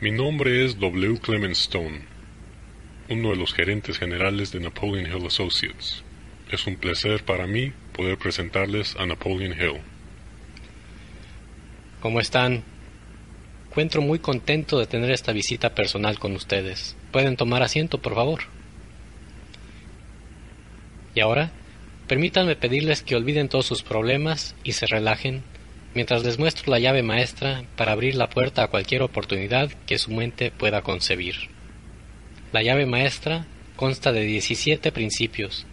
Mi nombre es W. Clement Stone, uno de los gerentes generales de Napoleon Hill Associates. Es un placer para mí poder presentarles a Napoleon Hill. ¿Cómo están? Encuentro muy contento de tener esta visita personal con ustedes. ¿Pueden tomar asiento, por favor? Y ahora, permítanme pedirles que olviden todos sus problemas y se relajen mientras les muestro la llave maestra para abrir la puerta a cualquier oportunidad que su mente pueda concebir. La llave maestra consta de 17 principios,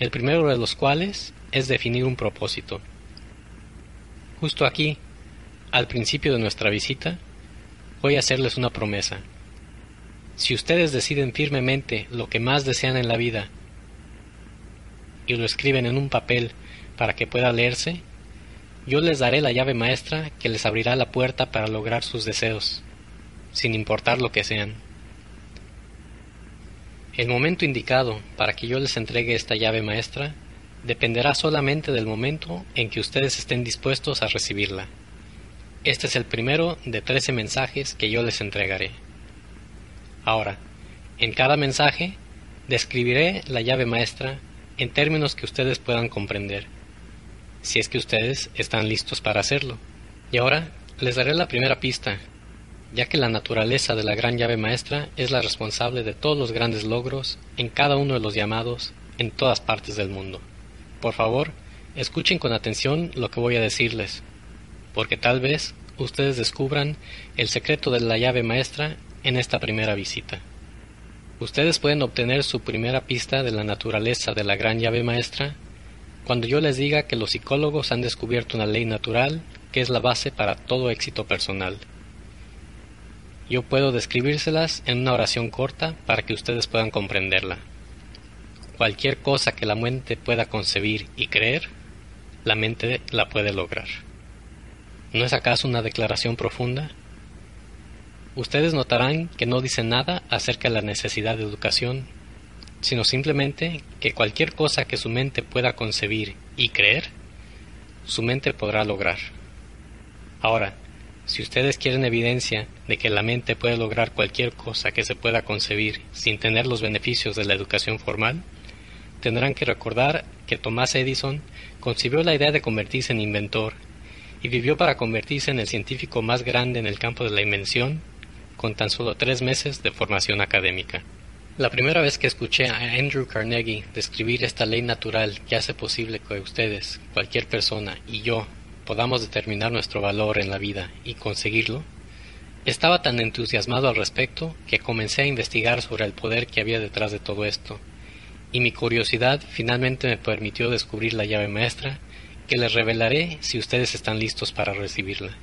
el primero de los cuales es definir un propósito. Justo aquí, al principio de nuestra visita, voy a hacerles una promesa. Si ustedes deciden firmemente lo que más desean en la vida y lo escriben en un papel para que pueda leerse, yo les daré la llave maestra que les abrirá la puerta para lograr sus deseos, sin importar lo que sean. El momento indicado para que yo les entregue esta llave maestra dependerá solamente del momento en que ustedes estén dispuestos a recibirla. Este es el primero de trece mensajes que yo les entregaré. Ahora, en cada mensaje describiré la llave maestra en términos que ustedes puedan comprender si es que ustedes están listos para hacerlo. Y ahora les daré la primera pista, ya que la naturaleza de la gran llave maestra es la responsable de todos los grandes logros en cada uno de los llamados en todas partes del mundo. Por favor, escuchen con atención lo que voy a decirles, porque tal vez ustedes descubran el secreto de la llave maestra en esta primera visita. Ustedes pueden obtener su primera pista de la naturaleza de la gran llave maestra cuando yo les diga que los psicólogos han descubierto una ley natural que es la base para todo éxito personal. Yo puedo describírselas en una oración corta para que ustedes puedan comprenderla. Cualquier cosa que la mente pueda concebir y creer, la mente la puede lograr. ¿No es acaso una declaración profunda? Ustedes notarán que no dice nada acerca de la necesidad de educación sino simplemente que cualquier cosa que su mente pueda concebir y creer, su mente podrá lograr. Ahora, si ustedes quieren evidencia de que la mente puede lograr cualquier cosa que se pueda concebir sin tener los beneficios de la educación formal, tendrán que recordar que Thomas Edison concibió la idea de convertirse en inventor y vivió para convertirse en el científico más grande en el campo de la invención con tan solo tres meses de formación académica. La primera vez que escuché a Andrew Carnegie describir esta ley natural que hace posible que ustedes, cualquier persona y yo podamos determinar nuestro valor en la vida y conseguirlo, estaba tan entusiasmado al respecto que comencé a investigar sobre el poder que había detrás de todo esto, y mi curiosidad finalmente me permitió descubrir la llave maestra que les revelaré si ustedes están listos para recibirla.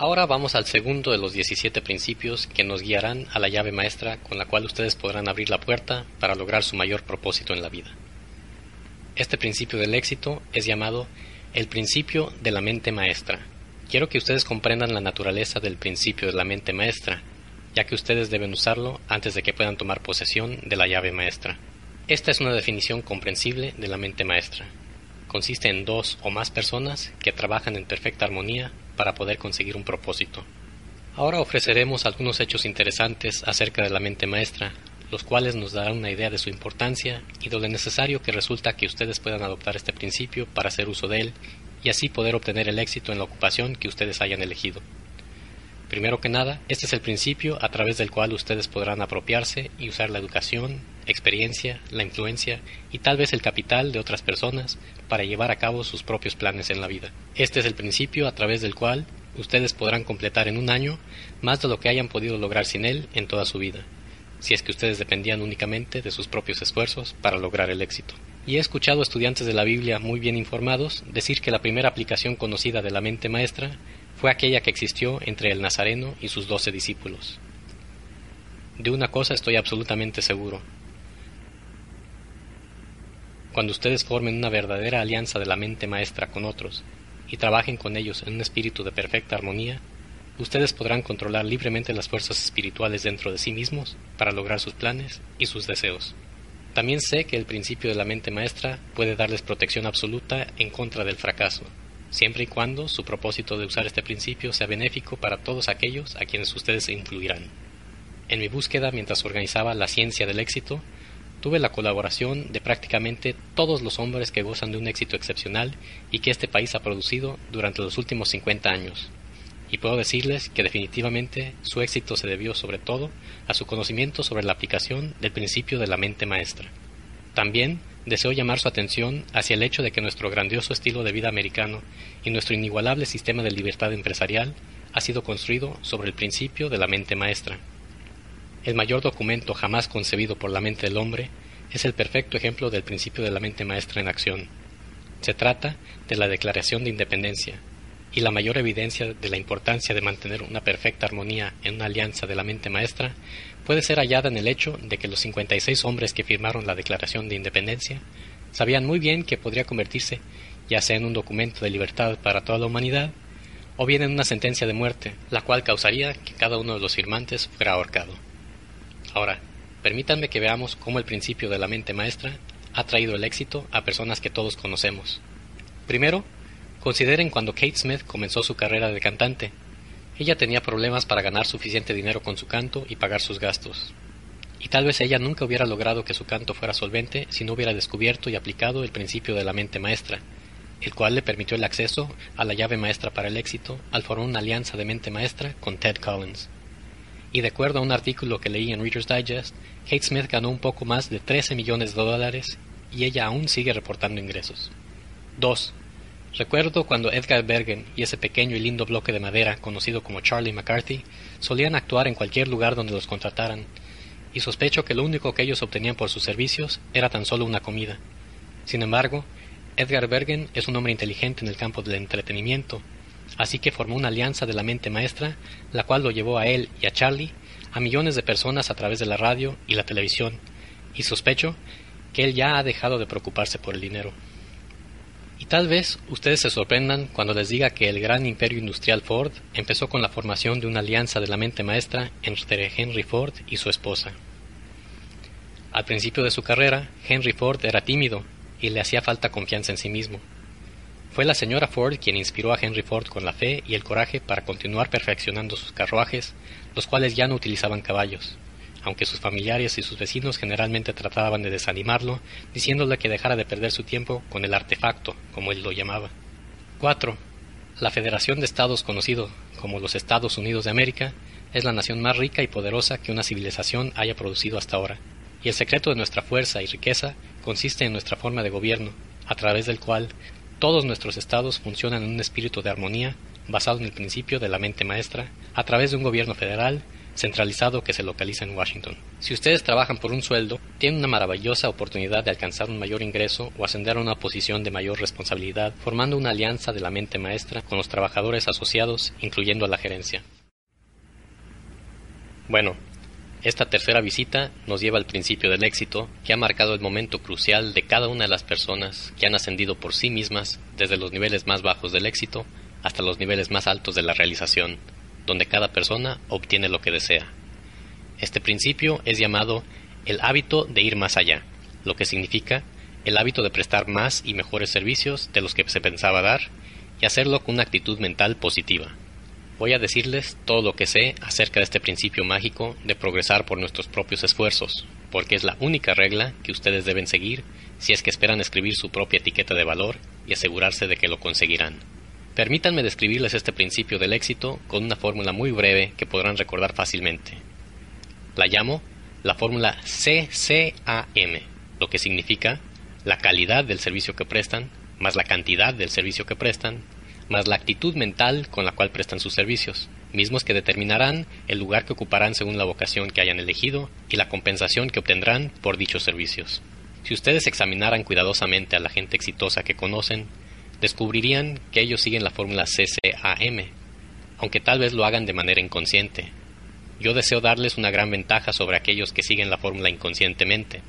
Ahora vamos al segundo de los 17 principios que nos guiarán a la llave maestra con la cual ustedes podrán abrir la puerta para lograr su mayor propósito en la vida. Este principio del éxito es llamado el principio de la mente maestra. Quiero que ustedes comprendan la naturaleza del principio de la mente maestra, ya que ustedes deben usarlo antes de que puedan tomar posesión de la llave maestra. Esta es una definición comprensible de la mente maestra. Consiste en dos o más personas que trabajan en perfecta armonía para poder conseguir un propósito. Ahora ofreceremos algunos hechos interesantes acerca de la mente maestra, los cuales nos darán una idea de su importancia y de lo necesario que resulta que ustedes puedan adoptar este principio para hacer uso de él y así poder obtener el éxito en la ocupación que ustedes hayan elegido. Primero que nada, este es el principio a través del cual ustedes podrán apropiarse y usar la educación, experiencia, la influencia y tal vez el capital de otras personas para llevar a cabo sus propios planes en la vida. Este es el principio a través del cual ustedes podrán completar en un año más de lo que hayan podido lograr sin él en toda su vida, si es que ustedes dependían únicamente de sus propios esfuerzos para lograr el éxito. Y he escuchado estudiantes de la Biblia muy bien informados decir que la primera aplicación conocida de la mente maestra fue aquella que existió entre el Nazareno y sus doce discípulos. De una cosa estoy absolutamente seguro. Cuando ustedes formen una verdadera alianza de la mente maestra con otros y trabajen con ellos en un espíritu de perfecta armonía, ustedes podrán controlar libremente las fuerzas espirituales dentro de sí mismos para lograr sus planes y sus deseos. También sé que el principio de la mente maestra puede darles protección absoluta en contra del fracaso, siempre y cuando su propósito de usar este principio sea benéfico para todos aquellos a quienes ustedes influirán. En mi búsqueda mientras organizaba la ciencia del éxito, tuve la colaboración de prácticamente todos los hombres que gozan de un éxito excepcional y que este país ha producido durante los últimos 50 años. Y puedo decirles que definitivamente su éxito se debió sobre todo a su conocimiento sobre la aplicación del principio de la mente maestra. También deseo llamar su atención hacia el hecho de que nuestro grandioso estilo de vida americano y nuestro inigualable sistema de libertad empresarial ha sido construido sobre el principio de la mente maestra. El mayor documento jamás concebido por la mente del hombre es el perfecto ejemplo del principio de la mente maestra en acción. Se trata de la Declaración de Independencia, y la mayor evidencia de la importancia de mantener una perfecta armonía en una alianza de la mente maestra puede ser hallada en el hecho de que los 56 hombres que firmaron la Declaración de Independencia sabían muy bien que podría convertirse ya sea en un documento de libertad para toda la humanidad o bien en una sentencia de muerte, la cual causaría que cada uno de los firmantes fuera ahorcado. Ahora, permítanme que veamos cómo el principio de la mente maestra ha traído el éxito a personas que todos conocemos. Primero, consideren cuando Kate Smith comenzó su carrera de cantante. Ella tenía problemas para ganar suficiente dinero con su canto y pagar sus gastos. Y tal vez ella nunca hubiera logrado que su canto fuera solvente si no hubiera descubierto y aplicado el principio de la mente maestra, el cual le permitió el acceso a la llave maestra para el éxito al formar una alianza de mente maestra con Ted Collins y de acuerdo a un artículo que leí en Reader's Digest, Kate Smith ganó un poco más de 13 millones de dólares y ella aún sigue reportando ingresos. 2. Recuerdo cuando Edgar Bergen y ese pequeño y lindo bloque de madera conocido como Charlie McCarthy solían actuar en cualquier lugar donde los contrataran, y sospecho que lo único que ellos obtenían por sus servicios era tan solo una comida. Sin embargo, Edgar Bergen es un hombre inteligente en el campo del entretenimiento Así que formó una alianza de la mente maestra, la cual lo llevó a él y a Charlie a millones de personas a través de la radio y la televisión, y sospecho que él ya ha dejado de preocuparse por el dinero. Y tal vez ustedes se sorprendan cuando les diga que el gran imperio industrial Ford empezó con la formación de una alianza de la mente maestra entre Henry Ford y su esposa. Al principio de su carrera, Henry Ford era tímido y le hacía falta confianza en sí mismo. Fue la señora Ford quien inspiró a Henry Ford con la fe y el coraje para continuar perfeccionando sus carruajes, los cuales ya no utilizaban caballos, aunque sus familiares y sus vecinos generalmente trataban de desanimarlo, diciéndole que dejara de perder su tiempo con el artefacto, como él lo llamaba. 4. La Federación de Estados conocido como los Estados Unidos de América es la nación más rica y poderosa que una civilización haya producido hasta ahora, y el secreto de nuestra fuerza y riqueza consiste en nuestra forma de gobierno, a través del cual todos nuestros estados funcionan en un espíritu de armonía basado en el principio de la mente maestra a través de un gobierno federal centralizado que se localiza en Washington. Si ustedes trabajan por un sueldo, tienen una maravillosa oportunidad de alcanzar un mayor ingreso o ascender a una posición de mayor responsabilidad, formando una alianza de la mente maestra con los trabajadores asociados, incluyendo a la gerencia. Bueno, esta tercera visita nos lleva al principio del éxito, que ha marcado el momento crucial de cada una de las personas que han ascendido por sí mismas desde los niveles más bajos del éxito hasta los niveles más altos de la realización, donde cada persona obtiene lo que desea. Este principio es llamado el hábito de ir más allá, lo que significa el hábito de prestar más y mejores servicios de los que se pensaba dar y hacerlo con una actitud mental positiva. Voy a decirles todo lo que sé acerca de este principio mágico de progresar por nuestros propios esfuerzos, porque es la única regla que ustedes deben seguir si es que esperan escribir su propia etiqueta de valor y asegurarse de que lo conseguirán. Permítanme describirles este principio del éxito con una fórmula muy breve que podrán recordar fácilmente. La llamo la fórmula CCAM, lo que significa la calidad del servicio que prestan más la cantidad del servicio que prestan más la actitud mental con la cual prestan sus servicios, mismos que determinarán el lugar que ocuparán según la vocación que hayan elegido y la compensación que obtendrán por dichos servicios. Si ustedes examinaran cuidadosamente a la gente exitosa que conocen, descubrirían que ellos siguen la fórmula CCAM, aunque tal vez lo hagan de manera inconsciente. Yo deseo darles una gran ventaja sobre aquellos que siguen la fórmula inconscientemente.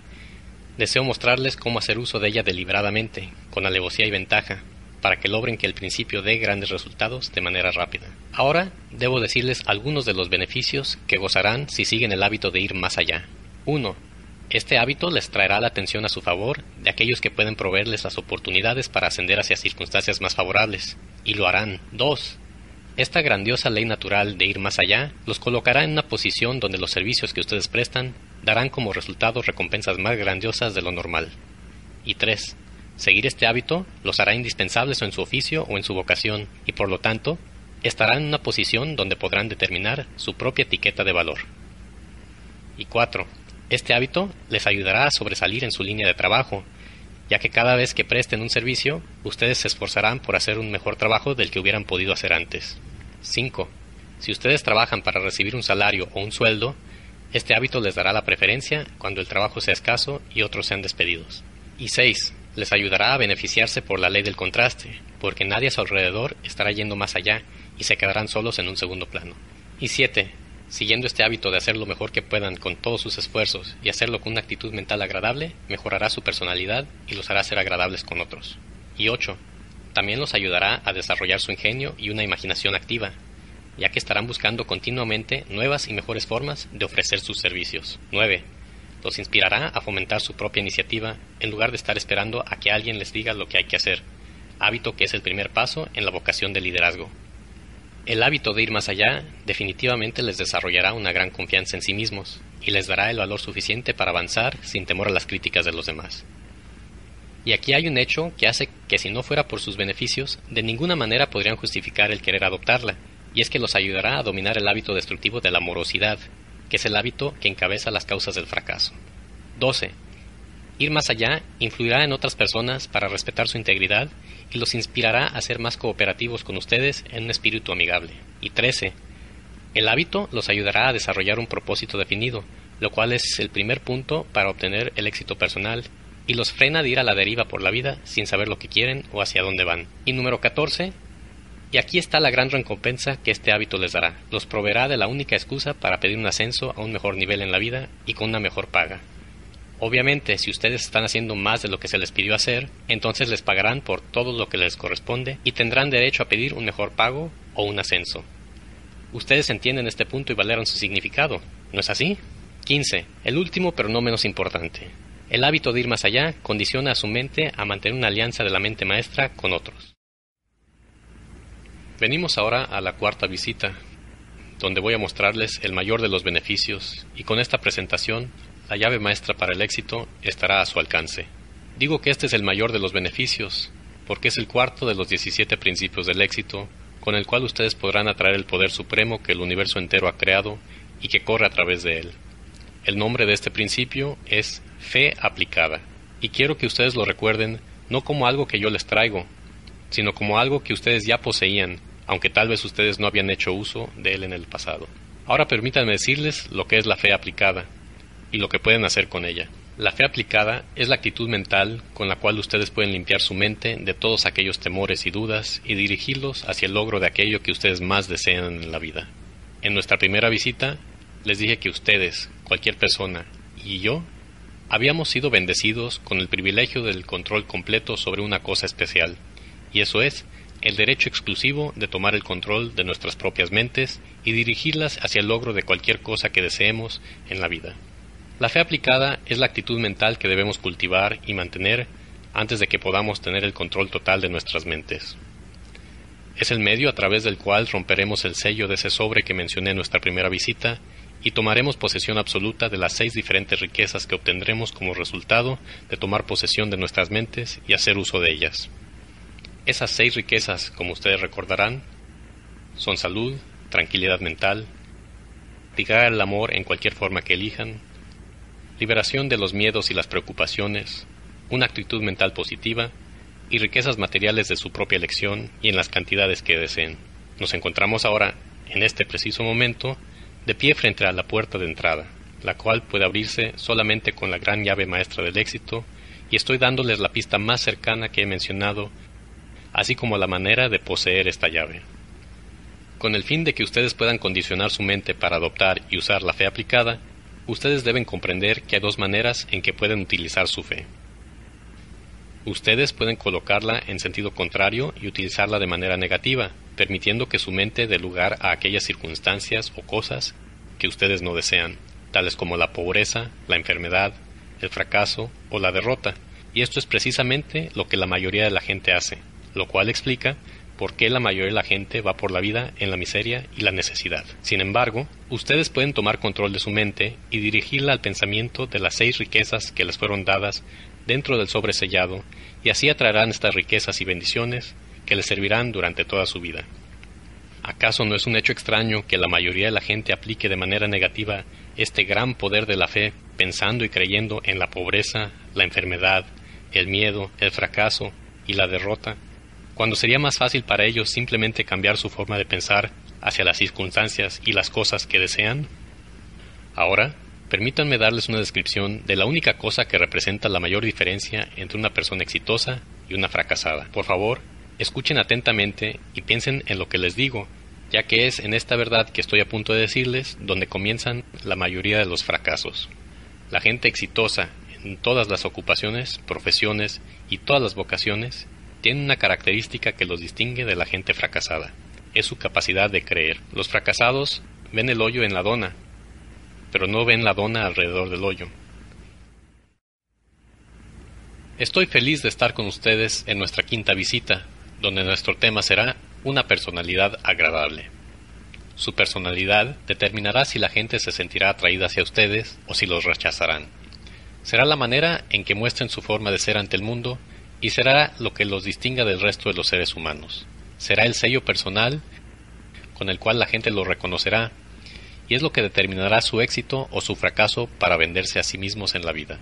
Deseo mostrarles cómo hacer uso de ella deliberadamente, con alevosía y ventaja, para que logren que el principio dé grandes resultados de manera rápida. Ahora debo decirles algunos de los beneficios que gozarán si siguen el hábito de ir más allá. 1. Este hábito les traerá la atención a su favor de aquellos que pueden proveerles las oportunidades para ascender hacia circunstancias más favorables, y lo harán. 2. Esta grandiosa ley natural de ir más allá los colocará en una posición donde los servicios que ustedes prestan darán como resultado recompensas más grandiosas de lo normal. Y 3. Seguir este hábito los hará indispensables en su oficio o en su vocación y por lo tanto estarán en una posición donde podrán determinar su propia etiqueta de valor. Y 4. Este hábito les ayudará a sobresalir en su línea de trabajo, ya que cada vez que presten un servicio, ustedes se esforzarán por hacer un mejor trabajo del que hubieran podido hacer antes. 5. Si ustedes trabajan para recibir un salario o un sueldo, este hábito les dará la preferencia cuando el trabajo sea escaso y otros sean despedidos. Y 6. Les ayudará a beneficiarse por la ley del contraste, porque nadie a su alrededor estará yendo más allá y se quedarán solos en un segundo plano. Y 7. Siguiendo este hábito de hacer lo mejor que puedan con todos sus esfuerzos y hacerlo con una actitud mental agradable, mejorará su personalidad y los hará ser agradables con otros. Y 8. También los ayudará a desarrollar su ingenio y una imaginación activa, ya que estarán buscando continuamente nuevas y mejores formas de ofrecer sus servicios. 9. Los inspirará a fomentar su propia iniciativa en lugar de estar esperando a que alguien les diga lo que hay que hacer, hábito que es el primer paso en la vocación de liderazgo. El hábito de ir más allá definitivamente les desarrollará una gran confianza en sí mismos y les dará el valor suficiente para avanzar sin temor a las críticas de los demás. Y aquí hay un hecho que hace que si no fuera por sus beneficios, de ninguna manera podrían justificar el querer adoptarla, y es que los ayudará a dominar el hábito destructivo de la morosidad, que es el hábito que encabeza las causas del fracaso. 12. Ir más allá influirá en otras personas para respetar su integridad y los inspirará a ser más cooperativos con ustedes en un espíritu amigable. Y 13. El hábito los ayudará a desarrollar un propósito definido, lo cual es el primer punto para obtener el éxito personal y los frena de ir a la deriva por la vida sin saber lo que quieren o hacia dónde van. Y número 14. Y aquí está la gran recompensa que este hábito les dará. Los proveerá de la única excusa para pedir un ascenso a un mejor nivel en la vida y con una mejor paga. Obviamente, si ustedes están haciendo más de lo que se les pidió hacer, entonces les pagarán por todo lo que les corresponde y tendrán derecho a pedir un mejor pago o un ascenso. Ustedes entienden este punto y valoran su significado, ¿no es así? 15. El último pero no menos importante. El hábito de ir más allá condiciona a su mente a mantener una alianza de la mente maestra con otros. Venimos ahora a la cuarta visita, donde voy a mostrarles el mayor de los beneficios, y con esta presentación, la llave maestra para el éxito estará a su alcance. Digo que este es el mayor de los beneficios, porque es el cuarto de los 17 principios del éxito, con el cual ustedes podrán atraer el poder supremo que el universo entero ha creado y que corre a través de él. El nombre de este principio es fe aplicada, y quiero que ustedes lo recuerden no como algo que yo les traigo, sino como algo que ustedes ya poseían, aunque tal vez ustedes no habían hecho uso de él en el pasado. Ahora permítanme decirles lo que es la fe aplicada y lo que pueden hacer con ella. La fe aplicada es la actitud mental con la cual ustedes pueden limpiar su mente de todos aquellos temores y dudas y dirigirlos hacia el logro de aquello que ustedes más desean en la vida. En nuestra primera visita les dije que ustedes, cualquier persona y yo habíamos sido bendecidos con el privilegio del control completo sobre una cosa especial, y eso es el derecho exclusivo de tomar el control de nuestras propias mentes y dirigirlas hacia el logro de cualquier cosa que deseemos en la vida. La fe aplicada es la actitud mental que debemos cultivar y mantener antes de que podamos tener el control total de nuestras mentes. Es el medio a través del cual romperemos el sello de ese sobre que mencioné en nuestra primera visita y tomaremos posesión absoluta de las seis diferentes riquezas que obtendremos como resultado de tomar posesión de nuestras mentes y hacer uso de ellas. Esas seis riquezas, como ustedes recordarán, son salud, tranquilidad mental, practicar el amor en cualquier forma que elijan, liberación de los miedos y las preocupaciones, una actitud mental positiva y riquezas materiales de su propia elección y en las cantidades que deseen. Nos encontramos ahora, en este preciso momento, de pie frente a la puerta de entrada, la cual puede abrirse solamente con la gran llave maestra del éxito, y estoy dándoles la pista más cercana que he mencionado, así como la manera de poseer esta llave. Con el fin de que ustedes puedan condicionar su mente para adoptar y usar la fe aplicada, ustedes deben comprender que hay dos maneras en que pueden utilizar su fe. Ustedes pueden colocarla en sentido contrario y utilizarla de manera negativa, permitiendo que su mente dé lugar a aquellas circunstancias o cosas que ustedes no desean, tales como la pobreza, la enfermedad, el fracaso o la derrota. Y esto es precisamente lo que la mayoría de la gente hace, lo cual explica por qué la mayoría de la gente va por la vida en la miseria y la necesidad. Sin embargo, ustedes pueden tomar control de su mente y dirigirla al pensamiento de las seis riquezas que les fueron dadas dentro del sobresellado y así atraerán estas riquezas y bendiciones que les servirán durante toda su vida. ¿Acaso no es un hecho extraño que la mayoría de la gente aplique de manera negativa este gran poder de la fe pensando y creyendo en la pobreza, la enfermedad, el miedo, el fracaso y la derrota, cuando sería más fácil para ellos simplemente cambiar su forma de pensar hacia las circunstancias y las cosas que desean? Ahora, permítanme darles una descripción de la única cosa que representa la mayor diferencia entre una persona exitosa y una fracasada. Por favor, escuchen atentamente y piensen en lo que les digo, ya que es en esta verdad que estoy a punto de decirles donde comienzan la mayoría de los fracasos. La gente exitosa en todas las ocupaciones, profesiones y todas las vocaciones tiene una característica que los distingue de la gente fracasada. Es su capacidad de creer. Los fracasados ven el hoyo en la dona, pero no ven la dona alrededor del hoyo. Estoy feliz de estar con ustedes en nuestra quinta visita, donde nuestro tema será una personalidad agradable. Su personalidad determinará si la gente se sentirá atraída hacia ustedes o si los rechazarán. Será la manera en que muestren su forma de ser ante el mundo y será lo que los distinga del resto de los seres humanos. Será el sello personal con el cual la gente los reconocerá y es lo que determinará su éxito o su fracaso para venderse a sí mismos en la vida.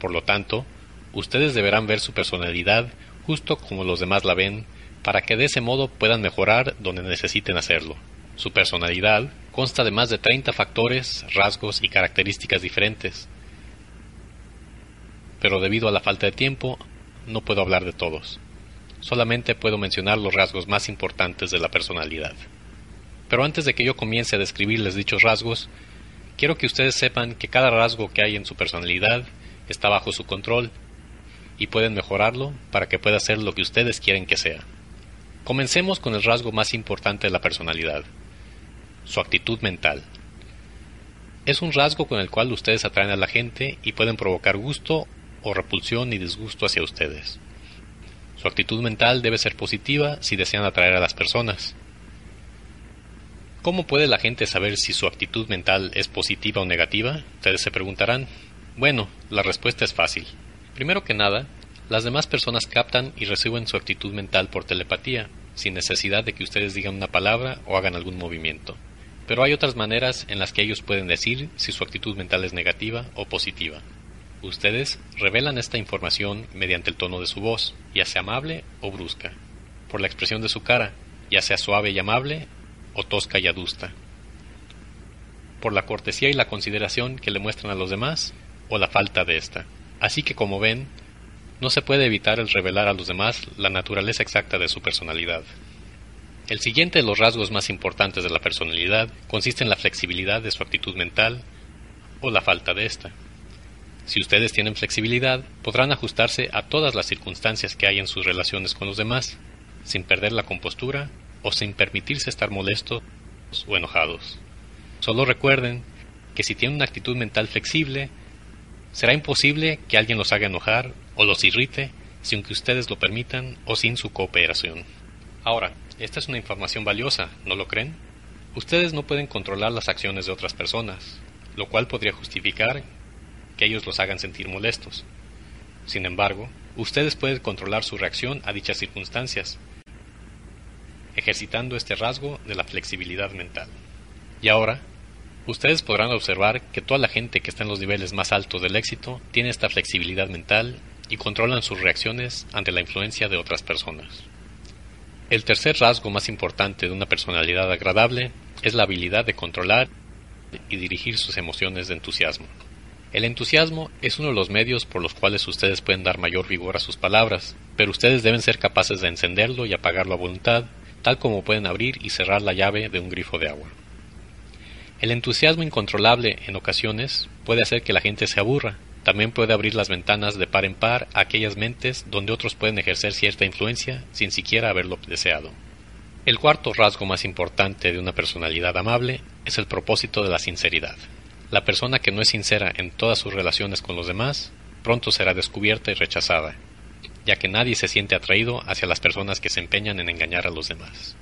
Por lo tanto, ustedes deberán ver su personalidad justo como los demás la ven, para que de ese modo puedan mejorar donde necesiten hacerlo. Su personalidad consta de más de 30 factores, rasgos y características diferentes, pero debido a la falta de tiempo no puedo hablar de todos. Solamente puedo mencionar los rasgos más importantes de la personalidad. Pero antes de que yo comience a describirles dichos rasgos, quiero que ustedes sepan que cada rasgo que hay en su personalidad está bajo su control y pueden mejorarlo para que pueda ser lo que ustedes quieren que sea. Comencemos con el rasgo más importante de la personalidad, su actitud mental. Es un rasgo con el cual ustedes atraen a la gente y pueden provocar gusto o repulsión y disgusto hacia ustedes. Su actitud mental debe ser positiva si desean atraer a las personas. ¿Cómo puede la gente saber si su actitud mental es positiva o negativa? Ustedes se preguntarán. Bueno, la respuesta es fácil. Primero que nada, las demás personas captan y reciben su actitud mental por telepatía, sin necesidad de que ustedes digan una palabra o hagan algún movimiento. Pero hay otras maneras en las que ellos pueden decir si su actitud mental es negativa o positiva. Ustedes revelan esta información mediante el tono de su voz, ya sea amable o brusca, por la expresión de su cara, ya sea suave y amable o tosca y adusta, por la cortesía y la consideración que le muestran a los demás o la falta de esta. Así que como ven, no se puede evitar el revelar a los demás la naturaleza exacta de su personalidad. El siguiente de los rasgos más importantes de la personalidad consiste en la flexibilidad de su actitud mental o la falta de esta. Si ustedes tienen flexibilidad, podrán ajustarse a todas las circunstancias que hay en sus relaciones con los demás, sin perder la compostura o sin permitirse estar molestos o enojados. Solo recuerden que si tienen una actitud mental flexible, será imposible que alguien los haga enojar o los irrite sin que ustedes lo permitan o sin su cooperación. Ahora, esta es una información valiosa, ¿no lo creen? Ustedes no pueden controlar las acciones de otras personas, lo cual podría justificar que ellos los hagan sentir molestos. Sin embargo, ustedes pueden controlar su reacción a dichas circunstancias, ejercitando este rasgo de la flexibilidad mental. Y ahora, ustedes podrán observar que toda la gente que está en los niveles más altos del éxito tiene esta flexibilidad mental y controlan sus reacciones ante la influencia de otras personas. El tercer rasgo más importante de una personalidad agradable es la habilidad de controlar y dirigir sus emociones de entusiasmo. El entusiasmo es uno de los medios por los cuales ustedes pueden dar mayor vigor a sus palabras, pero ustedes deben ser capaces de encenderlo y apagarlo a voluntad, tal como pueden abrir y cerrar la llave de un grifo de agua. El entusiasmo incontrolable en ocasiones puede hacer que la gente se aburra, también puede abrir las ventanas de par en par a aquellas mentes donde otros pueden ejercer cierta influencia sin siquiera haberlo deseado. El cuarto rasgo más importante de una personalidad amable es el propósito de la sinceridad. La persona que no es sincera en todas sus relaciones con los demás pronto será descubierta y rechazada, ya que nadie se siente atraído hacia las personas que se empeñan en engañar a los demás.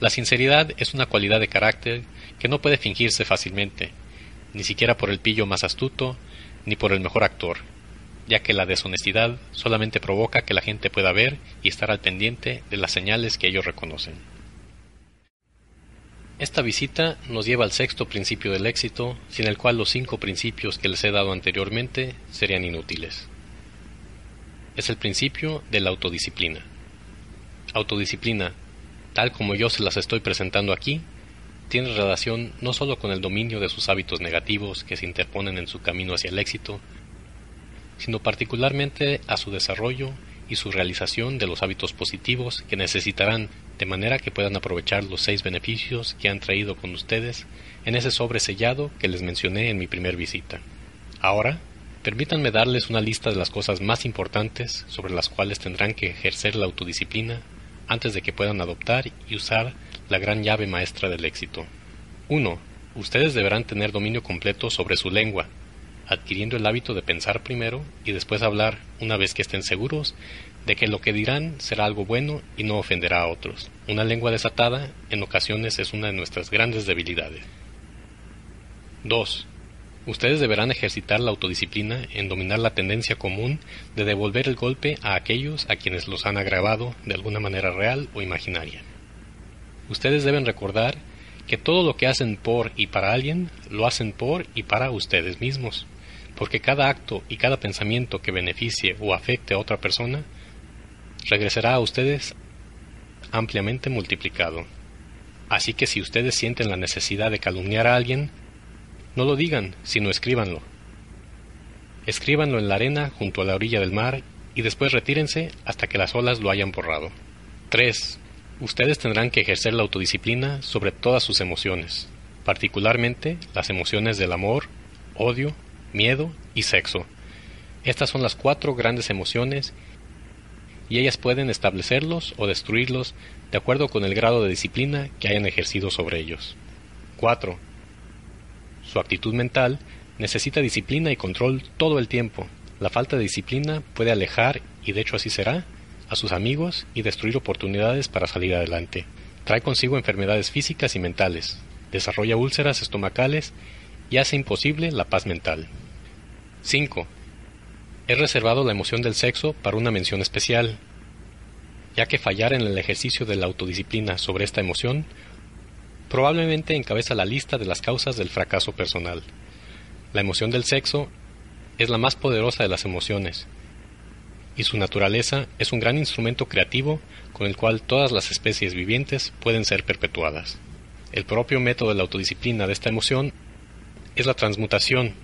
La sinceridad es una cualidad de carácter que no puede fingirse fácilmente, ni siquiera por el pillo más astuto, ni por el mejor actor, ya que la deshonestidad solamente provoca que la gente pueda ver y estar al pendiente de las señales que ellos reconocen. Esta visita nos lleva al sexto principio del éxito, sin el cual los cinco principios que les he dado anteriormente serían inútiles. Es el principio de la autodisciplina. Autodisciplina, tal como yo se las estoy presentando aquí, tiene relación no solo con el dominio de sus hábitos negativos que se interponen en su camino hacia el éxito, sino particularmente a su desarrollo y su realización de los hábitos positivos que necesitarán de manera que puedan aprovechar los seis beneficios que han traído con ustedes en ese sobre sellado que les mencioné en mi primer visita. Ahora, permítanme darles una lista de las cosas más importantes sobre las cuales tendrán que ejercer la autodisciplina antes de que puedan adoptar y usar la gran llave maestra del éxito. 1. Ustedes deberán tener dominio completo sobre su lengua, adquiriendo el hábito de pensar primero y después hablar una vez que estén seguros de que lo que dirán será algo bueno y no ofenderá a otros. Una lengua desatada en ocasiones es una de nuestras grandes debilidades. 2. Ustedes deberán ejercitar la autodisciplina en dominar la tendencia común de devolver el golpe a aquellos a quienes los han agravado de alguna manera real o imaginaria. Ustedes deben recordar que todo lo que hacen por y para alguien lo hacen por y para ustedes mismos porque cada acto y cada pensamiento que beneficie o afecte a otra persona regresará a ustedes ampliamente multiplicado. Así que si ustedes sienten la necesidad de calumniar a alguien, no lo digan, sino escríbanlo. Escríbanlo en la arena junto a la orilla del mar y después retírense hasta que las olas lo hayan borrado. 3. Ustedes tendrán que ejercer la autodisciplina sobre todas sus emociones, particularmente las emociones del amor, odio, miedo y sexo. Estas son las cuatro grandes emociones y ellas pueden establecerlos o destruirlos de acuerdo con el grado de disciplina que hayan ejercido sobre ellos. 4. Su actitud mental necesita disciplina y control todo el tiempo. La falta de disciplina puede alejar, y de hecho así será, a sus amigos y destruir oportunidades para salir adelante. Trae consigo enfermedades físicas y mentales, desarrolla úlceras estomacales y hace imposible la paz mental. 5. He reservado la emoción del sexo para una mención especial, ya que fallar en el ejercicio de la autodisciplina sobre esta emoción probablemente encabeza la lista de las causas del fracaso personal. La emoción del sexo es la más poderosa de las emociones, y su naturaleza es un gran instrumento creativo con el cual todas las especies vivientes pueden ser perpetuadas. El propio método de la autodisciplina de esta emoción es la transmutación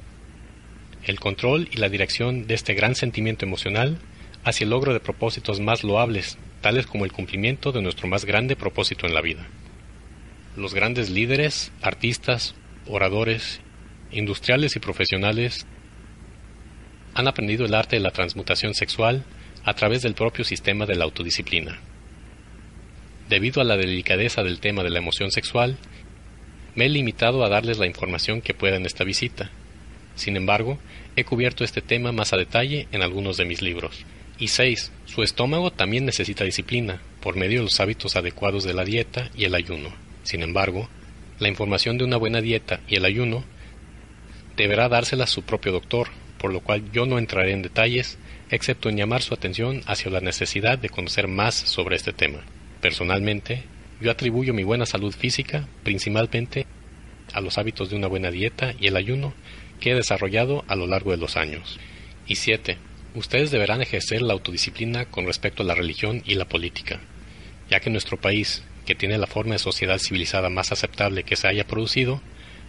el control y la dirección de este gran sentimiento emocional hacia el logro de propósitos más loables, tales como el cumplimiento de nuestro más grande propósito en la vida. Los grandes líderes, artistas, oradores, industriales y profesionales han aprendido el arte de la transmutación sexual a través del propio sistema de la autodisciplina. Debido a la delicadeza del tema de la emoción sexual, me he limitado a darles la información que pueda en esta visita, sin embargo, he cubierto este tema más a detalle en algunos de mis libros. Y 6. Su estómago también necesita disciplina, por medio de los hábitos adecuados de la dieta y el ayuno. Sin embargo, la información de una buena dieta y el ayuno deberá dársela su propio doctor, por lo cual yo no entraré en detalles, excepto en llamar su atención hacia la necesidad de conocer más sobre este tema. Personalmente, yo atribuyo mi buena salud física principalmente a los hábitos de una buena dieta y el ayuno que he desarrollado a lo largo de los años. Y 7. Ustedes deberán ejercer la autodisciplina con respecto a la religión y la política, ya que nuestro país, que tiene la forma de sociedad civilizada más aceptable que se haya producido,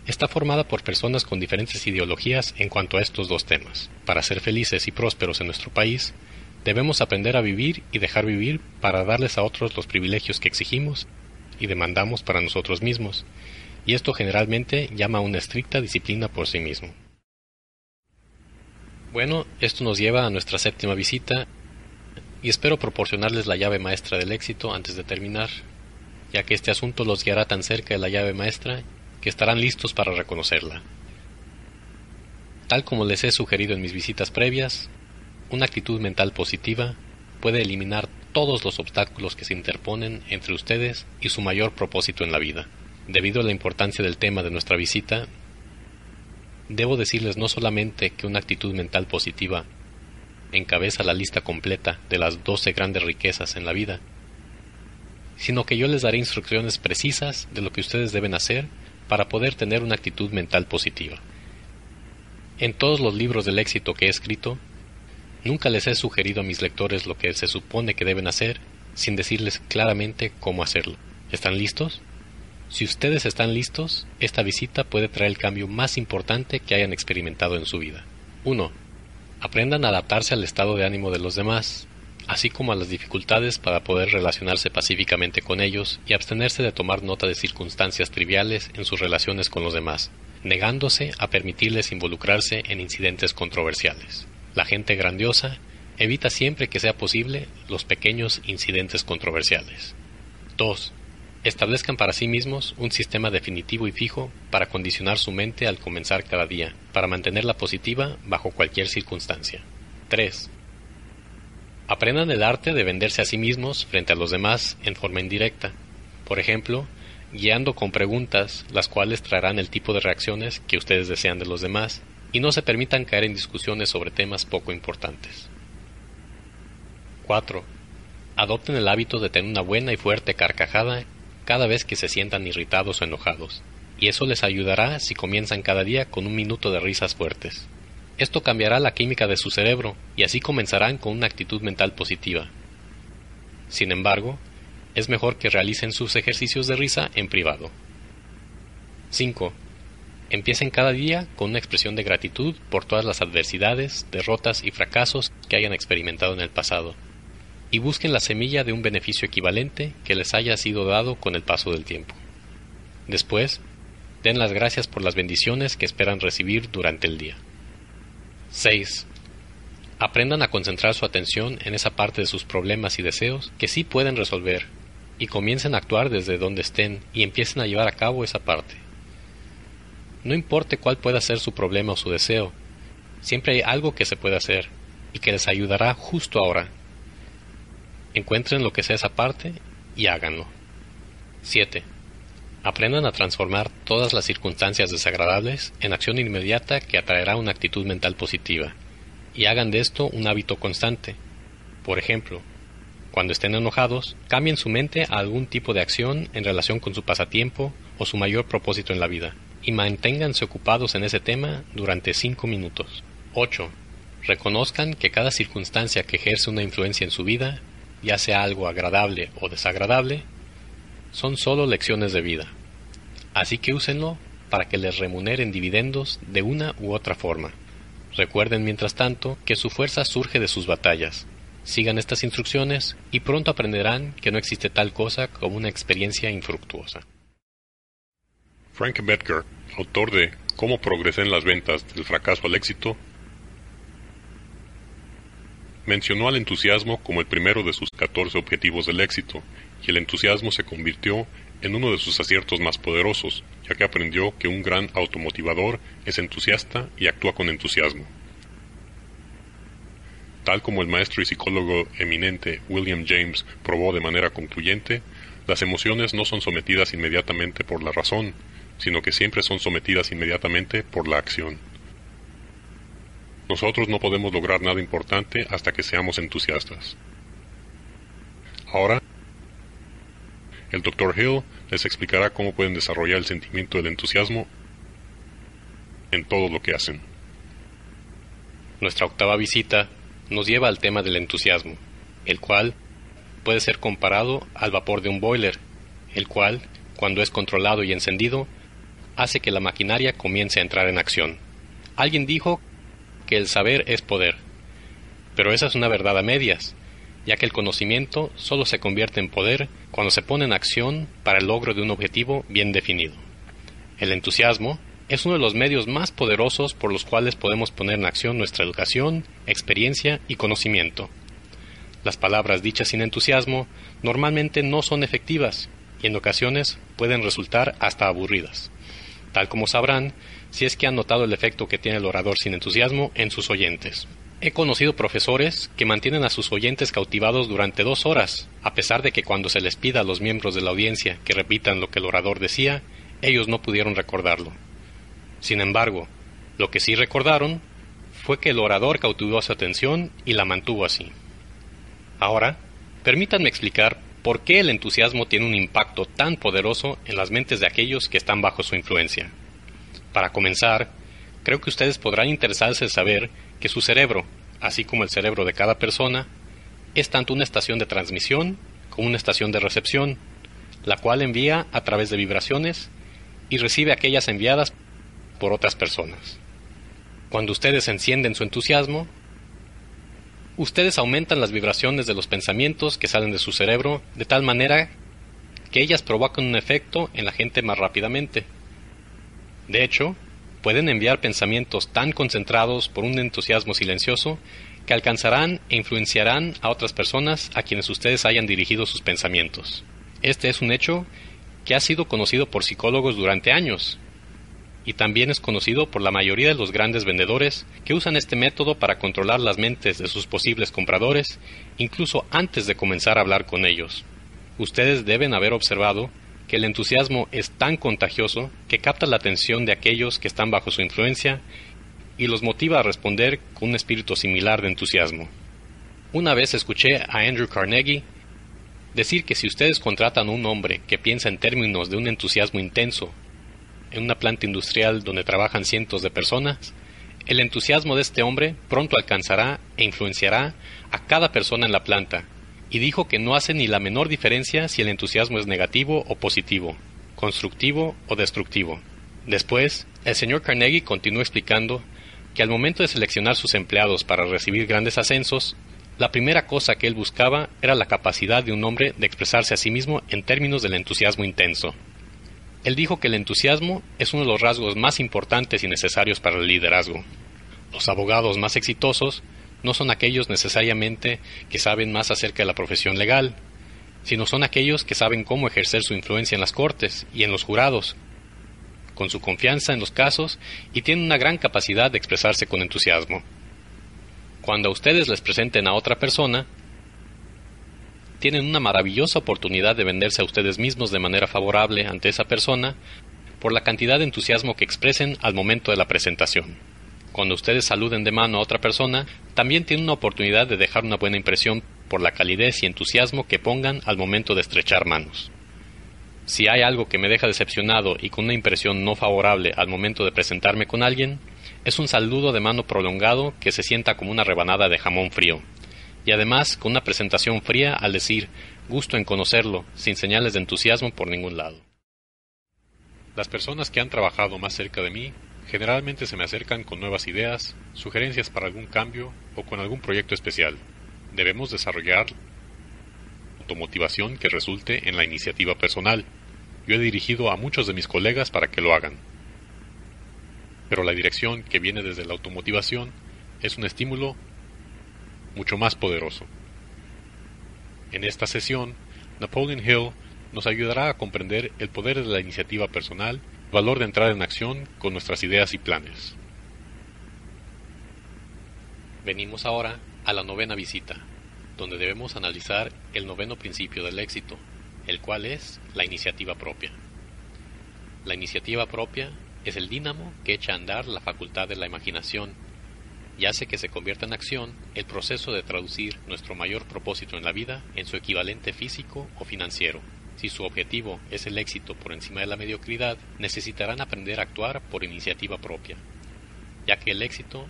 está formada por personas con diferentes ideologías en cuanto a estos dos temas. Para ser felices y prósperos en nuestro país, debemos aprender a vivir y dejar vivir para darles a otros los privilegios que exigimos y demandamos para nosotros mismos, y esto generalmente llama a una estricta disciplina por sí mismo. Bueno, esto nos lleva a nuestra séptima visita y espero proporcionarles la llave maestra del éxito antes de terminar, ya que este asunto los guiará tan cerca de la llave maestra que estarán listos para reconocerla. Tal como les he sugerido en mis visitas previas, una actitud mental positiva, puede eliminar todos los obstáculos que se interponen entre ustedes y su mayor propósito en la vida. Debido a la importancia del tema de nuestra visita, debo decirles no solamente que una actitud mental positiva encabeza la lista completa de las doce grandes riquezas en la vida, sino que yo les daré instrucciones precisas de lo que ustedes deben hacer para poder tener una actitud mental positiva. En todos los libros del éxito que he escrito, nunca les he sugerido a mis lectores lo que se supone que deben hacer sin decirles claramente cómo hacerlo. ¿Están listos? Si ustedes están listos, esta visita puede traer el cambio más importante que hayan experimentado en su vida. 1. Aprendan a adaptarse al estado de ánimo de los demás, así como a las dificultades para poder relacionarse pacíficamente con ellos y abstenerse de tomar nota de circunstancias triviales en sus relaciones con los demás, negándose a permitirles involucrarse en incidentes controversiales. La gente grandiosa evita siempre que sea posible los pequeños incidentes controversiales. 2. Establezcan para sí mismos un sistema definitivo y fijo para condicionar su mente al comenzar cada día, para mantenerla positiva bajo cualquier circunstancia. 3. Aprendan el arte de venderse a sí mismos frente a los demás en forma indirecta. Por ejemplo, guiando con preguntas, las cuales traerán el tipo de reacciones que ustedes desean de los demás, y no se permitan caer en discusiones sobre temas poco importantes. 4. Adopten el hábito de tener una buena y fuerte carcajada cada vez que se sientan irritados o enojados, y eso les ayudará si comienzan cada día con un minuto de risas fuertes. Esto cambiará la química de su cerebro y así comenzarán con una actitud mental positiva. Sin embargo, es mejor que realicen sus ejercicios de risa en privado. 5. Empiecen cada día con una expresión de gratitud por todas las adversidades, derrotas y fracasos que hayan experimentado en el pasado y busquen la semilla de un beneficio equivalente que les haya sido dado con el paso del tiempo. Después, den las gracias por las bendiciones que esperan recibir durante el día. 6. Aprendan a concentrar su atención en esa parte de sus problemas y deseos que sí pueden resolver y comiencen a actuar desde donde estén y empiecen a llevar a cabo esa parte. No importe cuál pueda ser su problema o su deseo, siempre hay algo que se puede hacer y que les ayudará justo ahora Encuentren lo que sea esa parte y háganlo. 7. Aprendan a transformar todas las circunstancias desagradables en acción inmediata que atraerá una actitud mental positiva, y hagan de esto un hábito constante. Por ejemplo, cuando estén enojados, cambien su mente a algún tipo de acción en relación con su pasatiempo o su mayor propósito en la vida, y manténganse ocupados en ese tema durante 5 minutos. 8. Reconozcan que cada circunstancia que ejerce una influencia en su vida ya sea algo agradable o desagradable, son solo lecciones de vida. Así que úsenlo para que les remuneren dividendos de una u otra forma. Recuerden, mientras tanto, que su fuerza surge de sus batallas. Sigan estas instrucciones y pronto aprenderán que no existe tal cosa como una experiencia infructuosa. Frank Bedker, autor de Cómo progresé en las ventas del fracaso al éxito, Mencionó al entusiasmo como el primero de sus 14 objetivos del éxito, y el entusiasmo se convirtió en uno de sus aciertos más poderosos, ya que aprendió que un gran automotivador es entusiasta y actúa con entusiasmo. Tal como el maestro y psicólogo eminente William James probó de manera concluyente, las emociones no son sometidas inmediatamente por la razón, sino que siempre son sometidas inmediatamente por la acción. Nosotros no podemos lograr nada importante hasta que seamos entusiastas. Ahora, el Dr. Hill les explicará cómo pueden desarrollar el sentimiento del entusiasmo en todo lo que hacen. Nuestra octava visita nos lleva al tema del entusiasmo, el cual puede ser comparado al vapor de un boiler, el cual, cuando es controlado y encendido, hace que la maquinaria comience a entrar en acción. Alguien dijo que el saber es poder. Pero esa es una verdad a medias, ya que el conocimiento solo se convierte en poder cuando se pone en acción para el logro de un objetivo bien definido. El entusiasmo es uno de los medios más poderosos por los cuales podemos poner en acción nuestra educación, experiencia y conocimiento. Las palabras dichas sin entusiasmo normalmente no son efectivas y en ocasiones pueden resultar hasta aburridas. Tal como sabrán, si es que han notado el efecto que tiene el orador sin entusiasmo en sus oyentes. He conocido profesores que mantienen a sus oyentes cautivados durante dos horas, a pesar de que cuando se les pida a los miembros de la audiencia que repitan lo que el orador decía, ellos no pudieron recordarlo. Sin embargo, lo que sí recordaron fue que el orador cautivó su atención y la mantuvo así. Ahora, permítanme explicar por qué el entusiasmo tiene un impacto tan poderoso en las mentes de aquellos que están bajo su influencia. Para comenzar, creo que ustedes podrán interesarse en saber que su cerebro, así como el cerebro de cada persona, es tanto una estación de transmisión como una estación de recepción, la cual envía a través de vibraciones y recibe aquellas enviadas por otras personas. Cuando ustedes encienden su entusiasmo, ustedes aumentan las vibraciones de los pensamientos que salen de su cerebro de tal manera que ellas provocan un efecto en la gente más rápidamente. De hecho, pueden enviar pensamientos tan concentrados por un entusiasmo silencioso que alcanzarán e influenciarán a otras personas a quienes ustedes hayan dirigido sus pensamientos. Este es un hecho que ha sido conocido por psicólogos durante años y también es conocido por la mayoría de los grandes vendedores que usan este método para controlar las mentes de sus posibles compradores incluso antes de comenzar a hablar con ellos. Ustedes deben haber observado que el entusiasmo es tan contagioso que capta la atención de aquellos que están bajo su influencia y los motiva a responder con un espíritu similar de entusiasmo. Una vez escuché a Andrew Carnegie decir que si ustedes contratan a un hombre que piensa en términos de un entusiasmo intenso en una planta industrial donde trabajan cientos de personas, el entusiasmo de este hombre pronto alcanzará e influenciará a cada persona en la planta y dijo que no hace ni la menor diferencia si el entusiasmo es negativo o positivo, constructivo o destructivo. Después, el señor Carnegie continuó explicando que al momento de seleccionar sus empleados para recibir grandes ascensos, la primera cosa que él buscaba era la capacidad de un hombre de expresarse a sí mismo en términos del entusiasmo intenso. Él dijo que el entusiasmo es uno de los rasgos más importantes y necesarios para el liderazgo. Los abogados más exitosos no son aquellos necesariamente que saben más acerca de la profesión legal, sino son aquellos que saben cómo ejercer su influencia en las cortes y en los jurados, con su confianza en los casos y tienen una gran capacidad de expresarse con entusiasmo. Cuando a ustedes les presenten a otra persona, tienen una maravillosa oportunidad de venderse a ustedes mismos de manera favorable ante esa persona por la cantidad de entusiasmo que expresen al momento de la presentación. Cuando ustedes saluden de mano a otra persona, también tienen una oportunidad de dejar una buena impresión por la calidez y entusiasmo que pongan al momento de estrechar manos. Si hay algo que me deja decepcionado y con una impresión no favorable al momento de presentarme con alguien, es un saludo de mano prolongado que se sienta como una rebanada de jamón frío, y además con una presentación fría al decir gusto en conocerlo, sin señales de entusiasmo por ningún lado. Las personas que han trabajado más cerca de mí Generalmente se me acercan con nuevas ideas, sugerencias para algún cambio o con algún proyecto especial. Debemos desarrollar automotivación que resulte en la iniciativa personal. Yo he dirigido a muchos de mis colegas para que lo hagan. Pero la dirección que viene desde la automotivación es un estímulo mucho más poderoso. En esta sesión, Napoleon Hill nos ayudará a comprender el poder de la iniciativa personal valor de entrar en acción con nuestras ideas y planes. Venimos ahora a la novena visita, donde debemos analizar el noveno principio del éxito, el cual es la iniciativa propia. La iniciativa propia es el dínamo que echa a andar la facultad de la imaginación y hace que se convierta en acción el proceso de traducir nuestro mayor propósito en la vida en su equivalente físico o financiero. Si su objetivo es el éxito por encima de la mediocridad, necesitarán aprender a actuar por iniciativa propia, ya que el éxito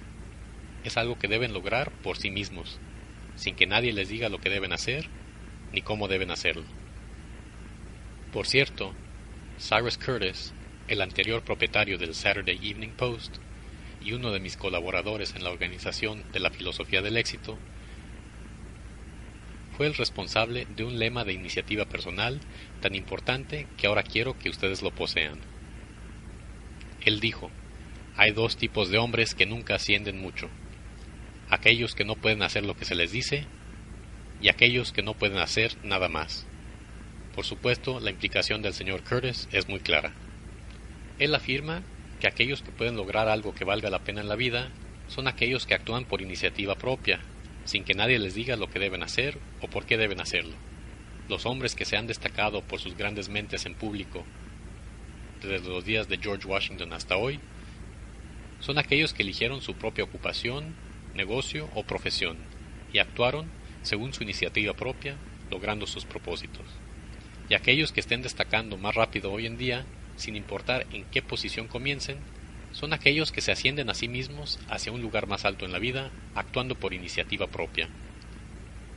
es algo que deben lograr por sí mismos, sin que nadie les diga lo que deben hacer ni cómo deben hacerlo. Por cierto, Cyrus Curtis, el anterior propietario del Saturday Evening Post y uno de mis colaboradores en la organización de la filosofía del éxito, fue el responsable de un lema de iniciativa personal tan importante que ahora quiero que ustedes lo posean. Él dijo, hay dos tipos de hombres que nunca ascienden mucho, aquellos que no pueden hacer lo que se les dice y aquellos que no pueden hacer nada más. Por supuesto, la implicación del señor Curtis es muy clara. Él afirma que aquellos que pueden lograr algo que valga la pena en la vida son aquellos que actúan por iniciativa propia, sin que nadie les diga lo que deben hacer o por qué deben hacerlo. Los hombres que se han destacado por sus grandes mentes en público, desde los días de George Washington hasta hoy, son aquellos que eligieron su propia ocupación, negocio o profesión y actuaron según su iniciativa propia, logrando sus propósitos. Y aquellos que estén destacando más rápido hoy en día, sin importar en qué posición comiencen, son aquellos que se ascienden a sí mismos hacia un lugar más alto en la vida, actuando por iniciativa propia.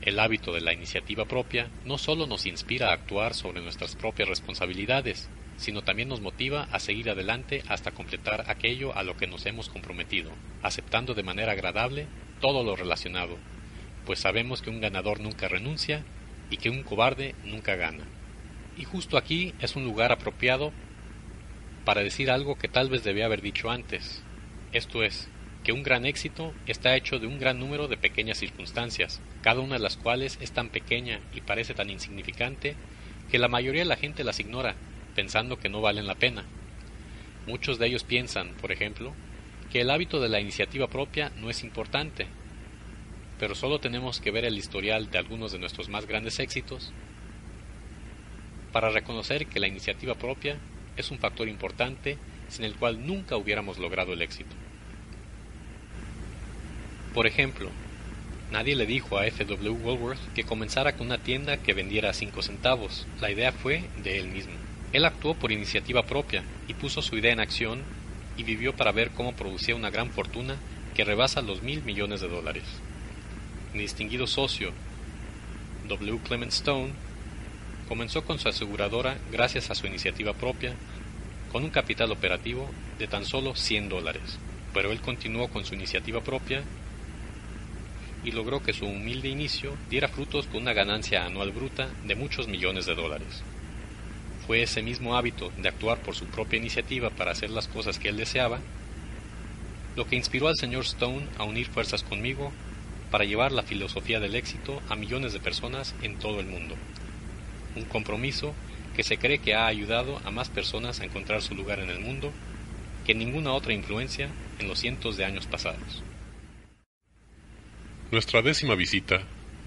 El hábito de la iniciativa propia no solo nos inspira a actuar sobre nuestras propias responsabilidades, sino también nos motiva a seguir adelante hasta completar aquello a lo que nos hemos comprometido, aceptando de manera agradable todo lo relacionado, pues sabemos que un ganador nunca renuncia y que un cobarde nunca gana. Y justo aquí es un lugar apropiado para decir algo que tal vez debía haber dicho antes. Esto es, que un gran éxito está hecho de un gran número de pequeñas circunstancias, cada una de las cuales es tan pequeña y parece tan insignificante que la mayoría de la gente las ignora, pensando que no valen la pena. Muchos de ellos piensan, por ejemplo, que el hábito de la iniciativa propia no es importante, pero solo tenemos que ver el historial de algunos de nuestros más grandes éxitos para reconocer que la iniciativa propia es un factor importante sin el cual nunca hubiéramos logrado el éxito. Por ejemplo, nadie le dijo a F.W. Woolworth que comenzara con una tienda que vendiera a 5 centavos. La idea fue de él mismo. Él actuó por iniciativa propia y puso su idea en acción y vivió para ver cómo producía una gran fortuna que rebasa los mil millones de dólares. Mi distinguido socio, W. Clement Stone, Comenzó con su aseguradora gracias a su iniciativa propia, con un capital operativo de tan solo 100 dólares, pero él continuó con su iniciativa propia y logró que su humilde inicio diera frutos con una ganancia anual bruta de muchos millones de dólares. Fue ese mismo hábito de actuar por su propia iniciativa para hacer las cosas que él deseaba lo que inspiró al señor Stone a unir fuerzas conmigo para llevar la filosofía del éxito a millones de personas en todo el mundo un compromiso que se cree que ha ayudado a más personas a encontrar su lugar en el mundo que ninguna otra influencia en los cientos de años pasados. Nuestra décima visita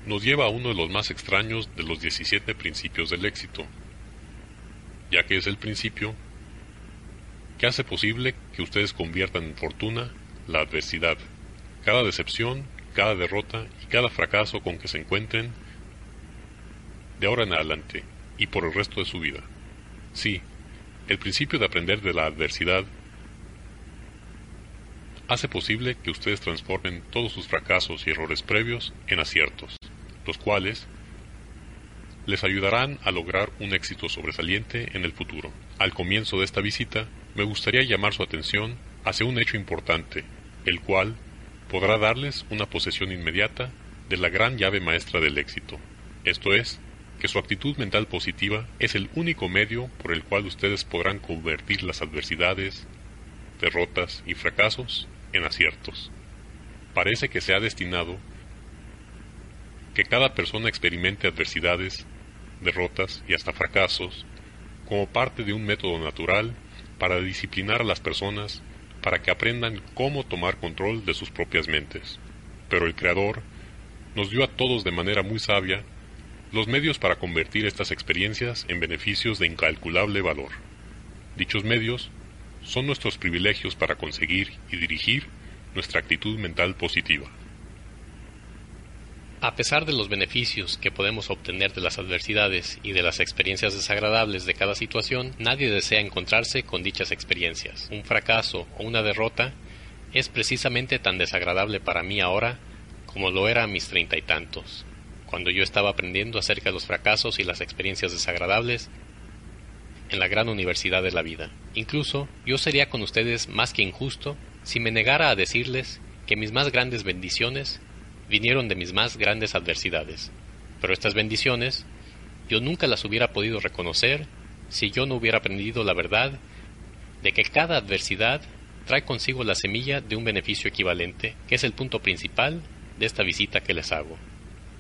nos lleva a uno de los más extraños de los 17 principios del éxito, ya que es el principio que hace posible que ustedes conviertan en fortuna la adversidad, cada decepción, cada derrota y cada fracaso con que se encuentren de ahora en adelante y por el resto de su vida. Sí, el principio de aprender de la adversidad hace posible que ustedes transformen todos sus fracasos y errores previos en aciertos, los cuales les ayudarán a lograr un éxito sobresaliente en el futuro. Al comienzo de esta visita, me gustaría llamar su atención hacia un hecho importante, el cual podrá darles una posesión inmediata de la gran llave maestra del éxito, esto es, que su actitud mental positiva es el único medio por el cual ustedes podrán convertir las adversidades, derrotas y fracasos en aciertos. Parece que se ha destinado que cada persona experimente adversidades, derrotas y hasta fracasos como parte de un método natural para disciplinar a las personas para que aprendan cómo tomar control de sus propias mentes. Pero el Creador nos dio a todos de manera muy sabia los medios para convertir estas experiencias en beneficios de incalculable valor. Dichos medios son nuestros privilegios para conseguir y dirigir nuestra actitud mental positiva. A pesar de los beneficios que podemos obtener de las adversidades y de las experiencias desagradables de cada situación, nadie desea encontrarse con dichas experiencias. Un fracaso o una derrota es precisamente tan desagradable para mí ahora como lo era a mis treinta y tantos cuando yo estaba aprendiendo acerca de los fracasos y las experiencias desagradables en la gran universidad de la vida. Incluso yo sería con ustedes más que injusto si me negara a decirles que mis más grandes bendiciones vinieron de mis más grandes adversidades. Pero estas bendiciones yo nunca las hubiera podido reconocer si yo no hubiera aprendido la verdad de que cada adversidad trae consigo la semilla de un beneficio equivalente, que es el punto principal de esta visita que les hago.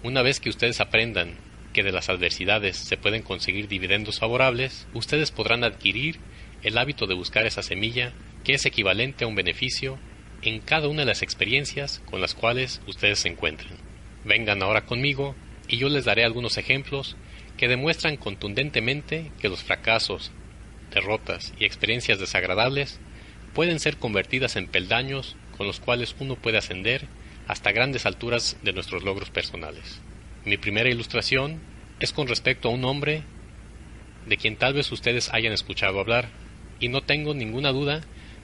Una vez que ustedes aprendan que de las adversidades se pueden conseguir dividendos favorables, ustedes podrán adquirir el hábito de buscar esa semilla que es equivalente a un beneficio en cada una de las experiencias con las cuales ustedes se encuentren. Vengan ahora conmigo y yo les daré algunos ejemplos que demuestran contundentemente que los fracasos, derrotas y experiencias desagradables pueden ser convertidas en peldaños con los cuales uno puede ascender hasta grandes alturas de nuestros logros personales. Mi primera ilustración es con respecto a un hombre de quien tal vez ustedes hayan escuchado hablar, y no tengo ninguna duda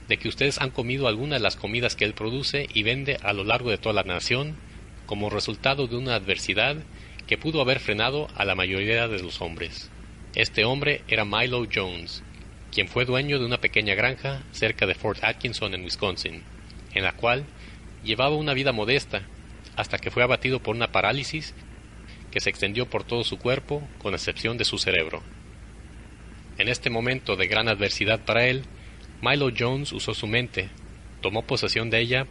de que ustedes han comido alguna de las comidas que él produce y vende a lo largo de toda la nación como resultado de una adversidad que pudo haber frenado a la mayoría de los hombres. Este hombre era Milo Jones, quien fue dueño de una pequeña granja cerca de Fort Atkinson en Wisconsin, en la cual llevaba una vida modesta hasta que fue abatido por una parálisis que se extendió por todo su cuerpo con excepción de su cerebro. En este momento de gran adversidad para él, Milo Jones usó su mente, tomó posesión de ella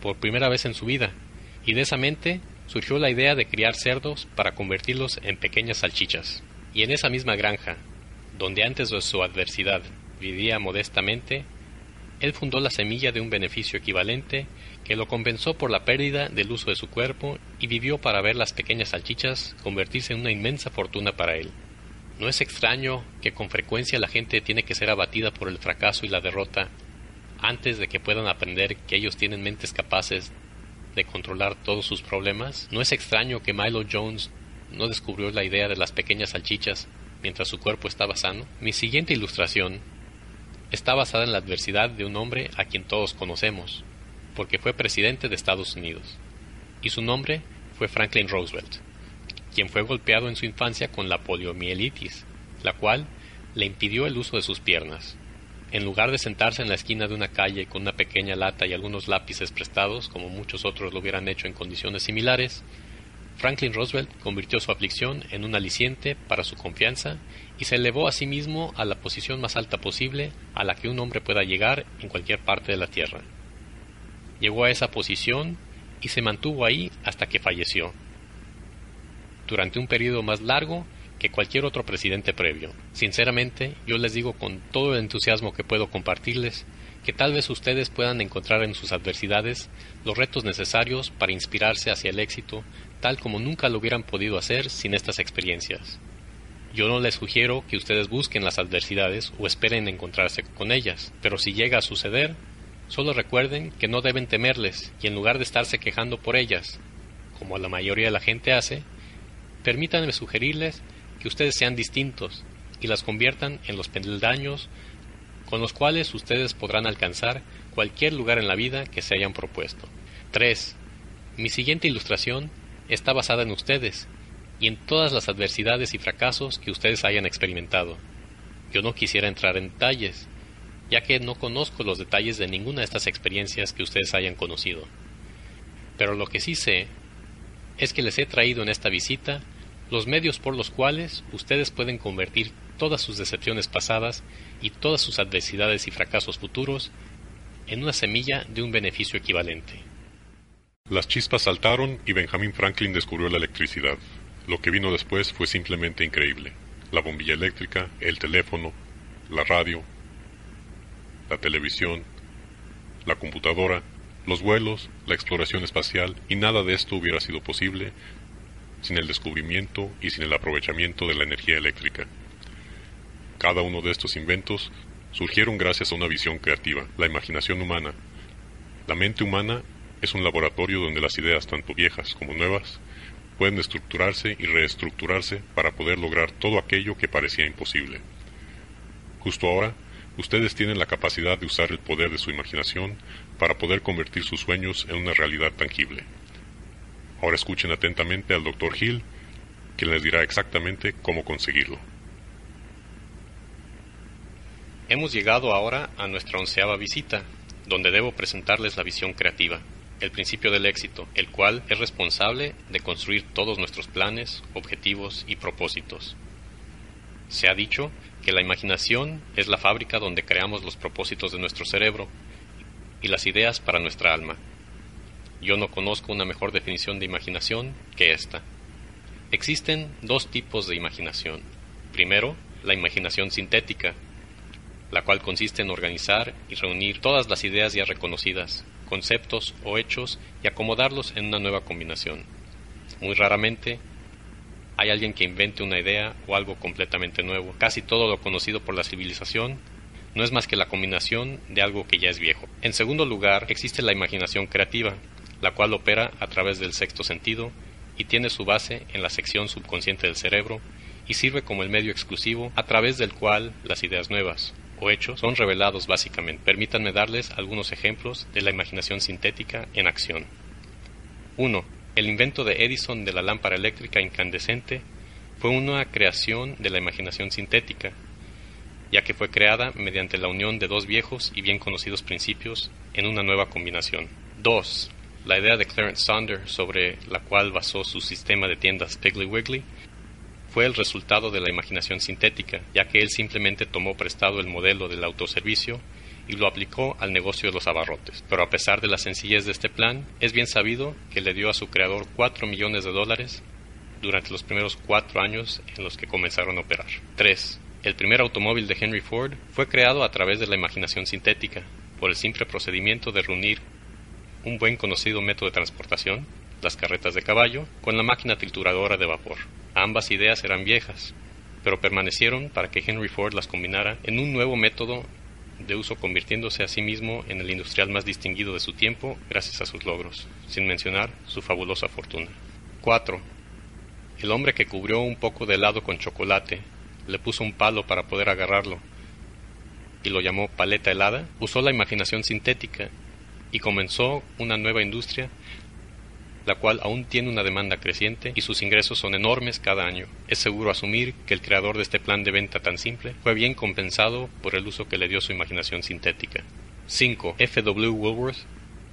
por primera vez en su vida, y de esa mente surgió la idea de criar cerdos para convertirlos en pequeñas salchichas. Y en esa misma granja, donde antes de su adversidad vivía modestamente, él fundó la semilla de un beneficio equivalente que lo compensó por la pérdida del uso de su cuerpo y vivió para ver las pequeñas salchichas convertirse en una inmensa fortuna para él. ¿No es extraño que con frecuencia la gente tiene que ser abatida por el fracaso y la derrota antes de que puedan aprender que ellos tienen mentes capaces de controlar todos sus problemas? ¿No es extraño que Milo Jones no descubrió la idea de las pequeñas salchichas mientras su cuerpo estaba sano? Mi siguiente ilustración está basada en la adversidad de un hombre a quien todos conocemos, porque fue presidente de Estados Unidos, y su nombre fue Franklin Roosevelt quien fue golpeado en su infancia con la poliomielitis, la cual le impidió el uso de sus piernas. En lugar de sentarse en la esquina de una calle con una pequeña lata y algunos lápices prestados, como muchos otros lo hubieran hecho en condiciones similares, Franklin Roosevelt convirtió su aflicción en un aliciente para su confianza y se elevó a sí mismo a la posición más alta posible a la que un hombre pueda llegar en cualquier parte de la Tierra. Llegó a esa posición y se mantuvo ahí hasta que falleció durante un periodo más largo que cualquier otro presidente previo. Sinceramente, yo les digo con todo el entusiasmo que puedo compartirles que tal vez ustedes puedan encontrar en sus adversidades los retos necesarios para inspirarse hacia el éxito tal como nunca lo hubieran podido hacer sin estas experiencias. Yo no les sugiero que ustedes busquen las adversidades o esperen encontrarse con ellas, pero si llega a suceder, solo recuerden que no deben temerles y en lugar de estarse quejando por ellas, como la mayoría de la gente hace, Permítanme sugerirles que ustedes sean distintos y las conviertan en los peldaños con los cuales ustedes podrán alcanzar cualquier lugar en la vida que se hayan propuesto. 3. Mi siguiente ilustración está basada en ustedes y en todas las adversidades y fracasos que ustedes hayan experimentado. Yo no quisiera entrar en detalles, ya que no conozco los detalles de ninguna de estas experiencias que ustedes hayan conocido. Pero lo que sí sé es que les he traído en esta visita los medios por los cuales ustedes pueden convertir todas sus decepciones pasadas y todas sus adversidades y fracasos futuros en una semilla de un beneficio equivalente. Las chispas saltaron y Benjamin Franklin descubrió la electricidad. Lo que vino después fue simplemente increíble. La bombilla eléctrica, el teléfono, la radio, la televisión, la computadora, los vuelos, la exploración espacial, y nada de esto hubiera sido posible sin el descubrimiento y sin el aprovechamiento de la energía eléctrica. Cada uno de estos inventos surgieron gracias a una visión creativa, la imaginación humana. La mente humana es un laboratorio donde las ideas, tanto viejas como nuevas, pueden estructurarse y reestructurarse para poder lograr todo aquello que parecía imposible. Justo ahora, ustedes tienen la capacidad de usar el poder de su imaginación para poder convertir sus sueños en una realidad tangible. Ahora escuchen atentamente al Dr. Hill, quien les dirá exactamente cómo conseguirlo. Hemos llegado ahora a nuestra onceava visita, donde debo presentarles la visión creativa, el principio del éxito, el cual es responsable de construir todos nuestros planes, objetivos y propósitos. Se ha dicho que la imaginación es la fábrica donde creamos los propósitos de nuestro cerebro y las ideas para nuestra alma. Yo no conozco una mejor definición de imaginación que esta. Existen dos tipos de imaginación. Primero, la imaginación sintética, la cual consiste en organizar y reunir todas las ideas ya reconocidas, conceptos o hechos y acomodarlos en una nueva combinación. Muy raramente hay alguien que invente una idea o algo completamente nuevo. Casi todo lo conocido por la civilización no es más que la combinación de algo que ya es viejo. En segundo lugar, existe la imaginación creativa, la cual opera a través del sexto sentido y tiene su base en la sección subconsciente del cerebro y sirve como el medio exclusivo a través del cual las ideas nuevas o hechos son revelados básicamente. Permítanme darles algunos ejemplos de la imaginación sintética en acción. 1. El invento de Edison de la lámpara eléctrica incandescente fue una creación de la imaginación sintética, ya que fue creada mediante la unión de dos viejos y bien conocidos principios en una nueva combinación. 2. La idea de Clarence Saunders sobre la cual basó su sistema de tiendas Piggly Wiggly fue el resultado de la imaginación sintética, ya que él simplemente tomó prestado el modelo del autoservicio y lo aplicó al negocio de los abarrotes. Pero a pesar de la sencillez de este plan, es bien sabido que le dio a su creador 4 millones de dólares durante los primeros cuatro años en los que comenzaron a operar. 3. El primer automóvil de Henry Ford fue creado a través de la imaginación sintética, por el simple procedimiento de reunir un buen conocido método de transportación, las carretas de caballo, con la máquina trituradora de vapor. Ambas ideas eran viejas, pero permanecieron para que Henry Ford las combinara en un nuevo método de uso convirtiéndose a sí mismo en el industrial más distinguido de su tiempo gracias a sus logros, sin mencionar su fabulosa fortuna. 4. El hombre que cubrió un poco de helado con chocolate, le puso un palo para poder agarrarlo y lo llamó paleta helada, usó la imaginación sintética y comenzó una nueva industria la cual aún tiene una demanda creciente y sus ingresos son enormes cada año. Es seguro asumir que el creador de este plan de venta tan simple fue bien compensado por el uso que le dio su imaginación sintética. 5. F. W. Woolworth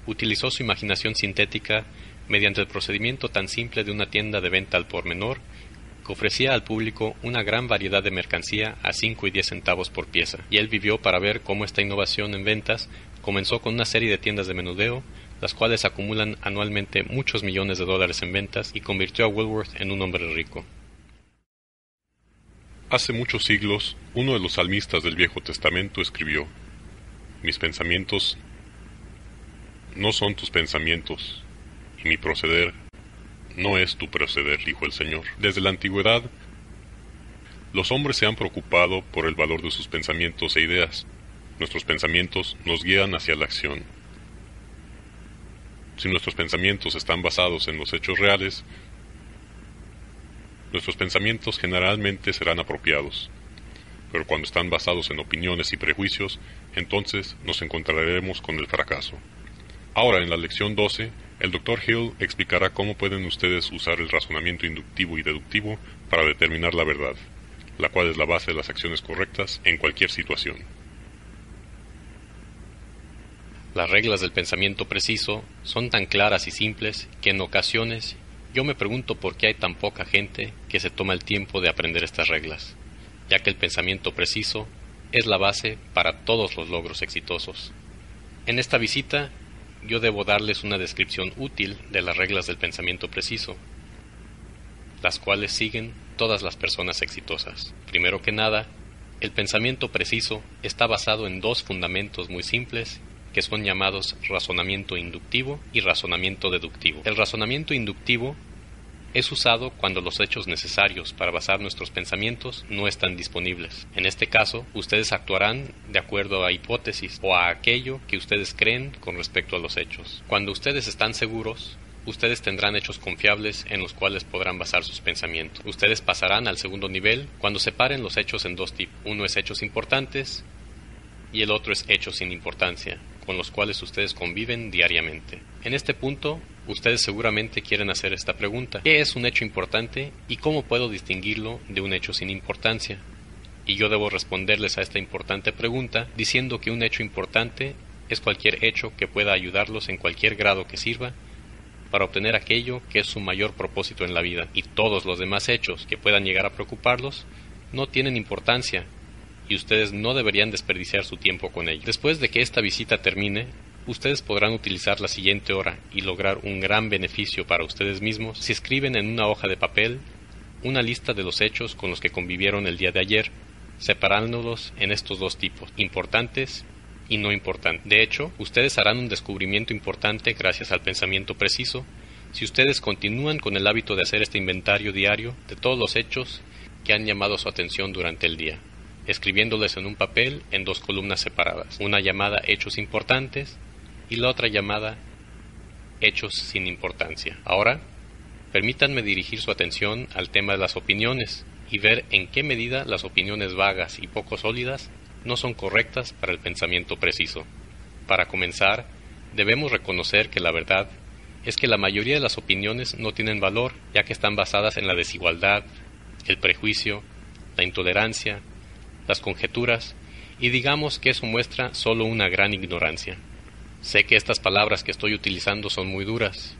utilizó su imaginación sintética mediante el procedimiento tan simple de una tienda de venta al por menor que ofrecía al público una gran variedad de mercancía a 5 y 10 centavos por pieza, y él vivió para ver cómo esta innovación en ventas comenzó con una serie de tiendas de menudeo, las cuales acumulan anualmente muchos millones de dólares en ventas y convirtió a Woolworth en un hombre rico. Hace muchos siglos, uno de los salmistas del Viejo Testamento escribió, Mis pensamientos no son tus pensamientos, y mi proceder no es tu proceder, dijo el Señor. Desde la antigüedad, los hombres se han preocupado por el valor de sus pensamientos e ideas. Nuestros pensamientos nos guían hacia la acción. Si nuestros pensamientos están basados en los hechos reales, nuestros pensamientos generalmente serán apropiados. Pero cuando están basados en opiniones y prejuicios, entonces nos encontraremos con el fracaso. Ahora, en la lección 12, el Dr. Hill explicará cómo pueden ustedes usar el razonamiento inductivo y deductivo para determinar la verdad, la cual es la base de las acciones correctas en cualquier situación. Las reglas del pensamiento preciso son tan claras y simples que en ocasiones yo me pregunto por qué hay tan poca gente que se toma el tiempo de aprender estas reglas, ya que el pensamiento preciso es la base para todos los logros exitosos. En esta visita yo debo darles una descripción útil de las reglas del pensamiento preciso, las cuales siguen todas las personas exitosas. Primero que nada, el pensamiento preciso está basado en dos fundamentos muy simples que son llamados razonamiento inductivo y razonamiento deductivo. El razonamiento inductivo es usado cuando los hechos necesarios para basar nuestros pensamientos no están disponibles. En este caso, ustedes actuarán de acuerdo a hipótesis o a aquello que ustedes creen con respecto a los hechos. Cuando ustedes están seguros, ustedes tendrán hechos confiables en los cuales podrán basar sus pensamientos. Ustedes pasarán al segundo nivel cuando separen los hechos en dos tipos. Uno es hechos importantes y el otro es hechos sin importancia con los cuales ustedes conviven diariamente. En este punto, ustedes seguramente quieren hacer esta pregunta. ¿Qué es un hecho importante y cómo puedo distinguirlo de un hecho sin importancia? Y yo debo responderles a esta importante pregunta diciendo que un hecho importante es cualquier hecho que pueda ayudarlos en cualquier grado que sirva para obtener aquello que es su mayor propósito en la vida. Y todos los demás hechos que puedan llegar a preocuparlos no tienen importancia y ustedes no deberían desperdiciar su tiempo con ello. Después de que esta visita termine, ustedes podrán utilizar la siguiente hora y lograr un gran beneficio para ustedes mismos si escriben en una hoja de papel una lista de los hechos con los que convivieron el día de ayer separándolos en estos dos tipos, importantes y no importantes. De hecho, ustedes harán un descubrimiento importante gracias al pensamiento preciso si ustedes continúan con el hábito de hacer este inventario diario de todos los hechos que han llamado su atención durante el día, escribiéndoles en un papel en dos columnas separadas, una llamada hechos importantes y la otra llamada hechos sin importancia. Ahora, permítanme dirigir su atención al tema de las opiniones y ver en qué medida las opiniones vagas y poco sólidas no son correctas para el pensamiento preciso. Para comenzar, debemos reconocer que la verdad es que la mayoría de las opiniones no tienen valor, ya que están basadas en la desigualdad, el prejuicio, la intolerancia, las conjeturas, y digamos que eso muestra solo una gran ignorancia. Sé que estas palabras que estoy utilizando son muy duras,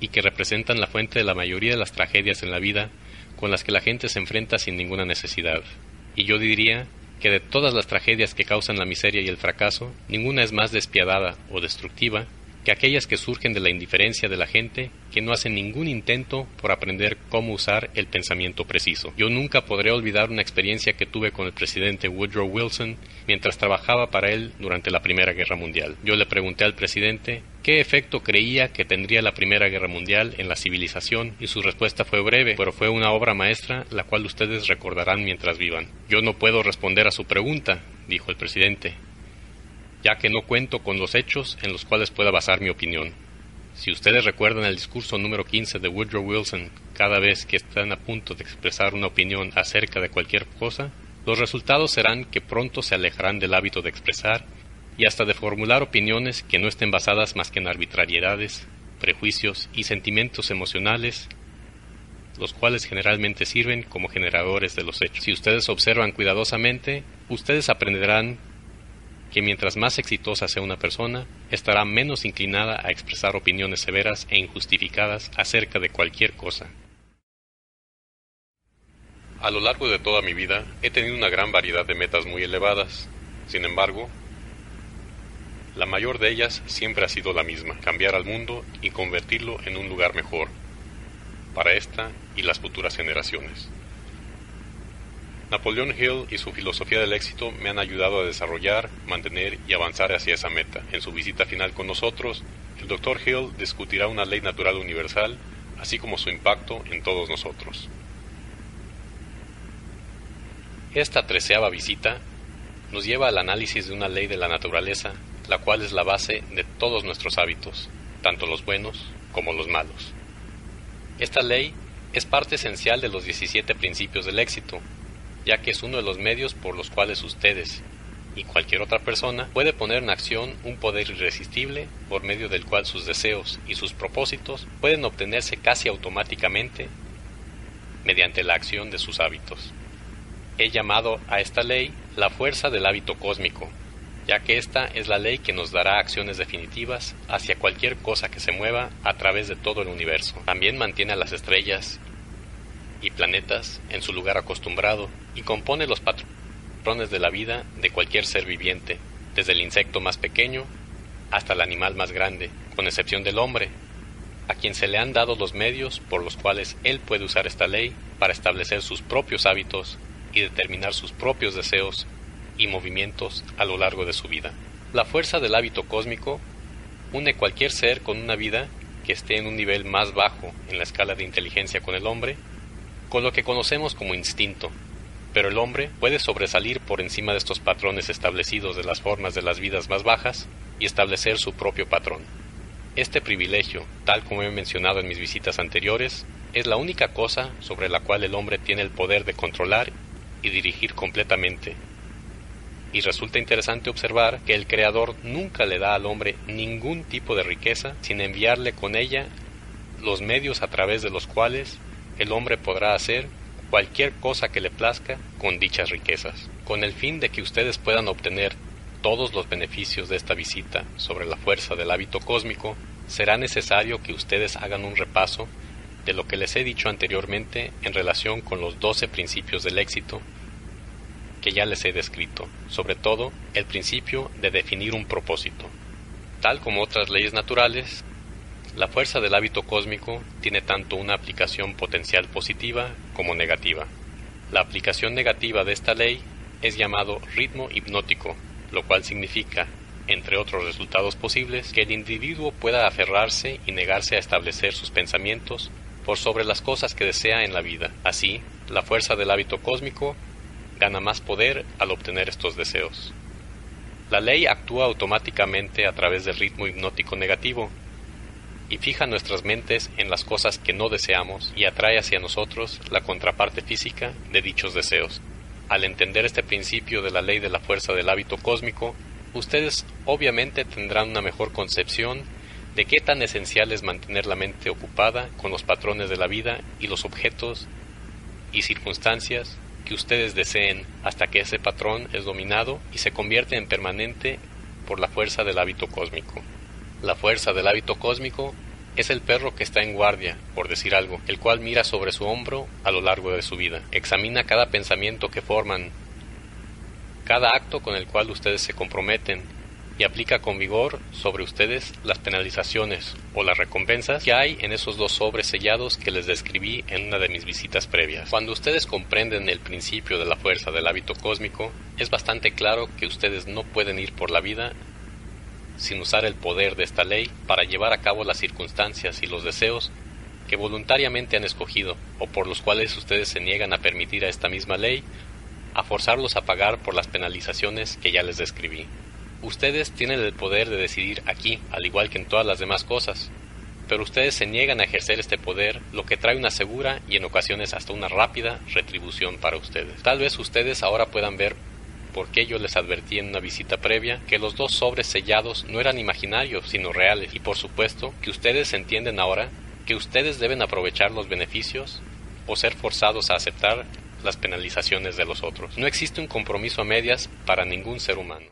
y que representan la fuente de la mayoría de las tragedias en la vida con las que la gente se enfrenta sin ninguna necesidad. Y yo diría que de todas las tragedias que causan la miseria y el fracaso, ninguna es más despiadada o destructiva que aquellas que surgen de la indiferencia de la gente que no hacen ningún intento por aprender cómo usar el pensamiento preciso. Yo nunca podré olvidar una experiencia que tuve con el presidente Woodrow Wilson mientras trabajaba para él durante la Primera Guerra Mundial. Yo le pregunté al presidente qué efecto creía que tendría la Primera Guerra Mundial en la civilización y su respuesta fue breve, pero fue una obra maestra la cual ustedes recordarán mientras vivan. Yo no puedo responder a su pregunta, dijo el presidente, ya que no cuento con los hechos en los cuales pueda basar mi opinión. Si ustedes recuerdan el discurso número 15 de Woodrow Wilson, cada vez que están a punto de expresar una opinión acerca de cualquier cosa, los resultados serán que pronto se alejarán del hábito de expresar y hasta de formular opiniones que no estén basadas más que en arbitrariedades, prejuicios y sentimientos emocionales, los cuales generalmente sirven como generadores de los hechos. Si ustedes observan cuidadosamente, ustedes aprenderán que mientras más exitosa sea una persona, estará menos inclinada a expresar opiniones severas e injustificadas acerca de cualquier cosa. A lo largo de toda mi vida he tenido una gran variedad de metas muy elevadas. Sin embargo, la mayor de ellas siempre ha sido la misma, cambiar al mundo y convertirlo en un lugar mejor, para esta y las futuras generaciones. Napoleón Hill y su filosofía del éxito me han ayudado a desarrollar, mantener y avanzar hacia esa meta. En su visita final con nosotros, el Dr. Hill discutirá una ley natural universal, así como su impacto en todos nosotros. Esta treceava visita nos lleva al análisis de una ley de la naturaleza, la cual es la base de todos nuestros hábitos, tanto los buenos como los malos. Esta ley es parte esencial de los 17 principios del éxito, ya que es uno de los medios por los cuales ustedes y cualquier otra persona puede poner en acción un poder irresistible por medio del cual sus deseos y sus propósitos pueden obtenerse casi automáticamente mediante la acción de sus hábitos. He llamado a esta ley la fuerza del hábito cósmico, ya que esta es la ley que nos dará acciones definitivas hacia cualquier cosa que se mueva a través de todo el universo. También mantiene a las estrellas y planetas en su lugar acostumbrado y compone los patrones de la vida de cualquier ser viviente, desde el insecto más pequeño hasta el animal más grande, con excepción del hombre, a quien se le han dado los medios por los cuales él puede usar esta ley para establecer sus propios hábitos y determinar sus propios deseos y movimientos a lo largo de su vida. La fuerza del hábito cósmico une cualquier ser con una vida que esté en un nivel más bajo en la escala de inteligencia con el hombre con lo que conocemos como instinto, pero el hombre puede sobresalir por encima de estos patrones establecidos de las formas de las vidas más bajas y establecer su propio patrón. Este privilegio, tal como he mencionado en mis visitas anteriores, es la única cosa sobre la cual el hombre tiene el poder de controlar y dirigir completamente. Y resulta interesante observar que el Creador nunca le da al hombre ningún tipo de riqueza sin enviarle con ella los medios a través de los cuales el hombre podrá hacer cualquier cosa que le plazca con dichas riquezas, con el fin de que ustedes puedan obtener todos los beneficios de esta visita sobre la fuerza del hábito cósmico, será necesario que ustedes hagan un repaso de lo que les he dicho anteriormente en relación con los doce principios del éxito que ya les he descrito, sobre todo el principio de definir un propósito. Tal como otras leyes naturales, la fuerza del hábito cósmico tiene tanto una aplicación potencial positiva como negativa. La aplicación negativa de esta ley es llamado ritmo hipnótico, lo cual significa, entre otros resultados posibles, que el individuo pueda aferrarse y negarse a establecer sus pensamientos por sobre las cosas que desea en la vida. Así, la fuerza del hábito cósmico gana más poder al obtener estos deseos. La ley actúa automáticamente a través del ritmo hipnótico negativo y fija nuestras mentes en las cosas que no deseamos y atrae hacia nosotros la contraparte física de dichos deseos. Al entender este principio de la ley de la fuerza del hábito cósmico, ustedes obviamente tendrán una mejor concepción de qué tan esencial es mantener la mente ocupada con los patrones de la vida y los objetos y circunstancias que ustedes deseen hasta que ese patrón es dominado y se convierte en permanente por la fuerza del hábito cósmico. La fuerza del hábito cósmico es el perro que está en guardia, por decir algo, el cual mira sobre su hombro a lo largo de su vida, examina cada pensamiento que forman, cada acto con el cual ustedes se comprometen, y aplica con vigor sobre ustedes las penalizaciones o las recompensas que hay en esos dos sobres sellados que les describí en una de mis visitas previas. Cuando ustedes comprenden el principio de la fuerza del hábito cósmico, es bastante claro que ustedes no pueden ir por la vida sin usar el poder de esta ley para llevar a cabo las circunstancias y los deseos que voluntariamente han escogido o por los cuales ustedes se niegan a permitir a esta misma ley a forzarlos a pagar por las penalizaciones que ya les describí. Ustedes tienen el poder de decidir aquí, al igual que en todas las demás cosas, pero ustedes se niegan a ejercer este poder, lo que trae una segura y en ocasiones hasta una rápida retribución para ustedes. Tal vez ustedes ahora puedan ver por qué yo les advertí en una visita previa que los dos sobres sellados no eran imaginarios, sino reales, y por supuesto que ustedes entienden ahora que ustedes deben aprovechar los beneficios o ser forzados a aceptar las penalizaciones de los otros. No existe un compromiso a medias para ningún ser humano.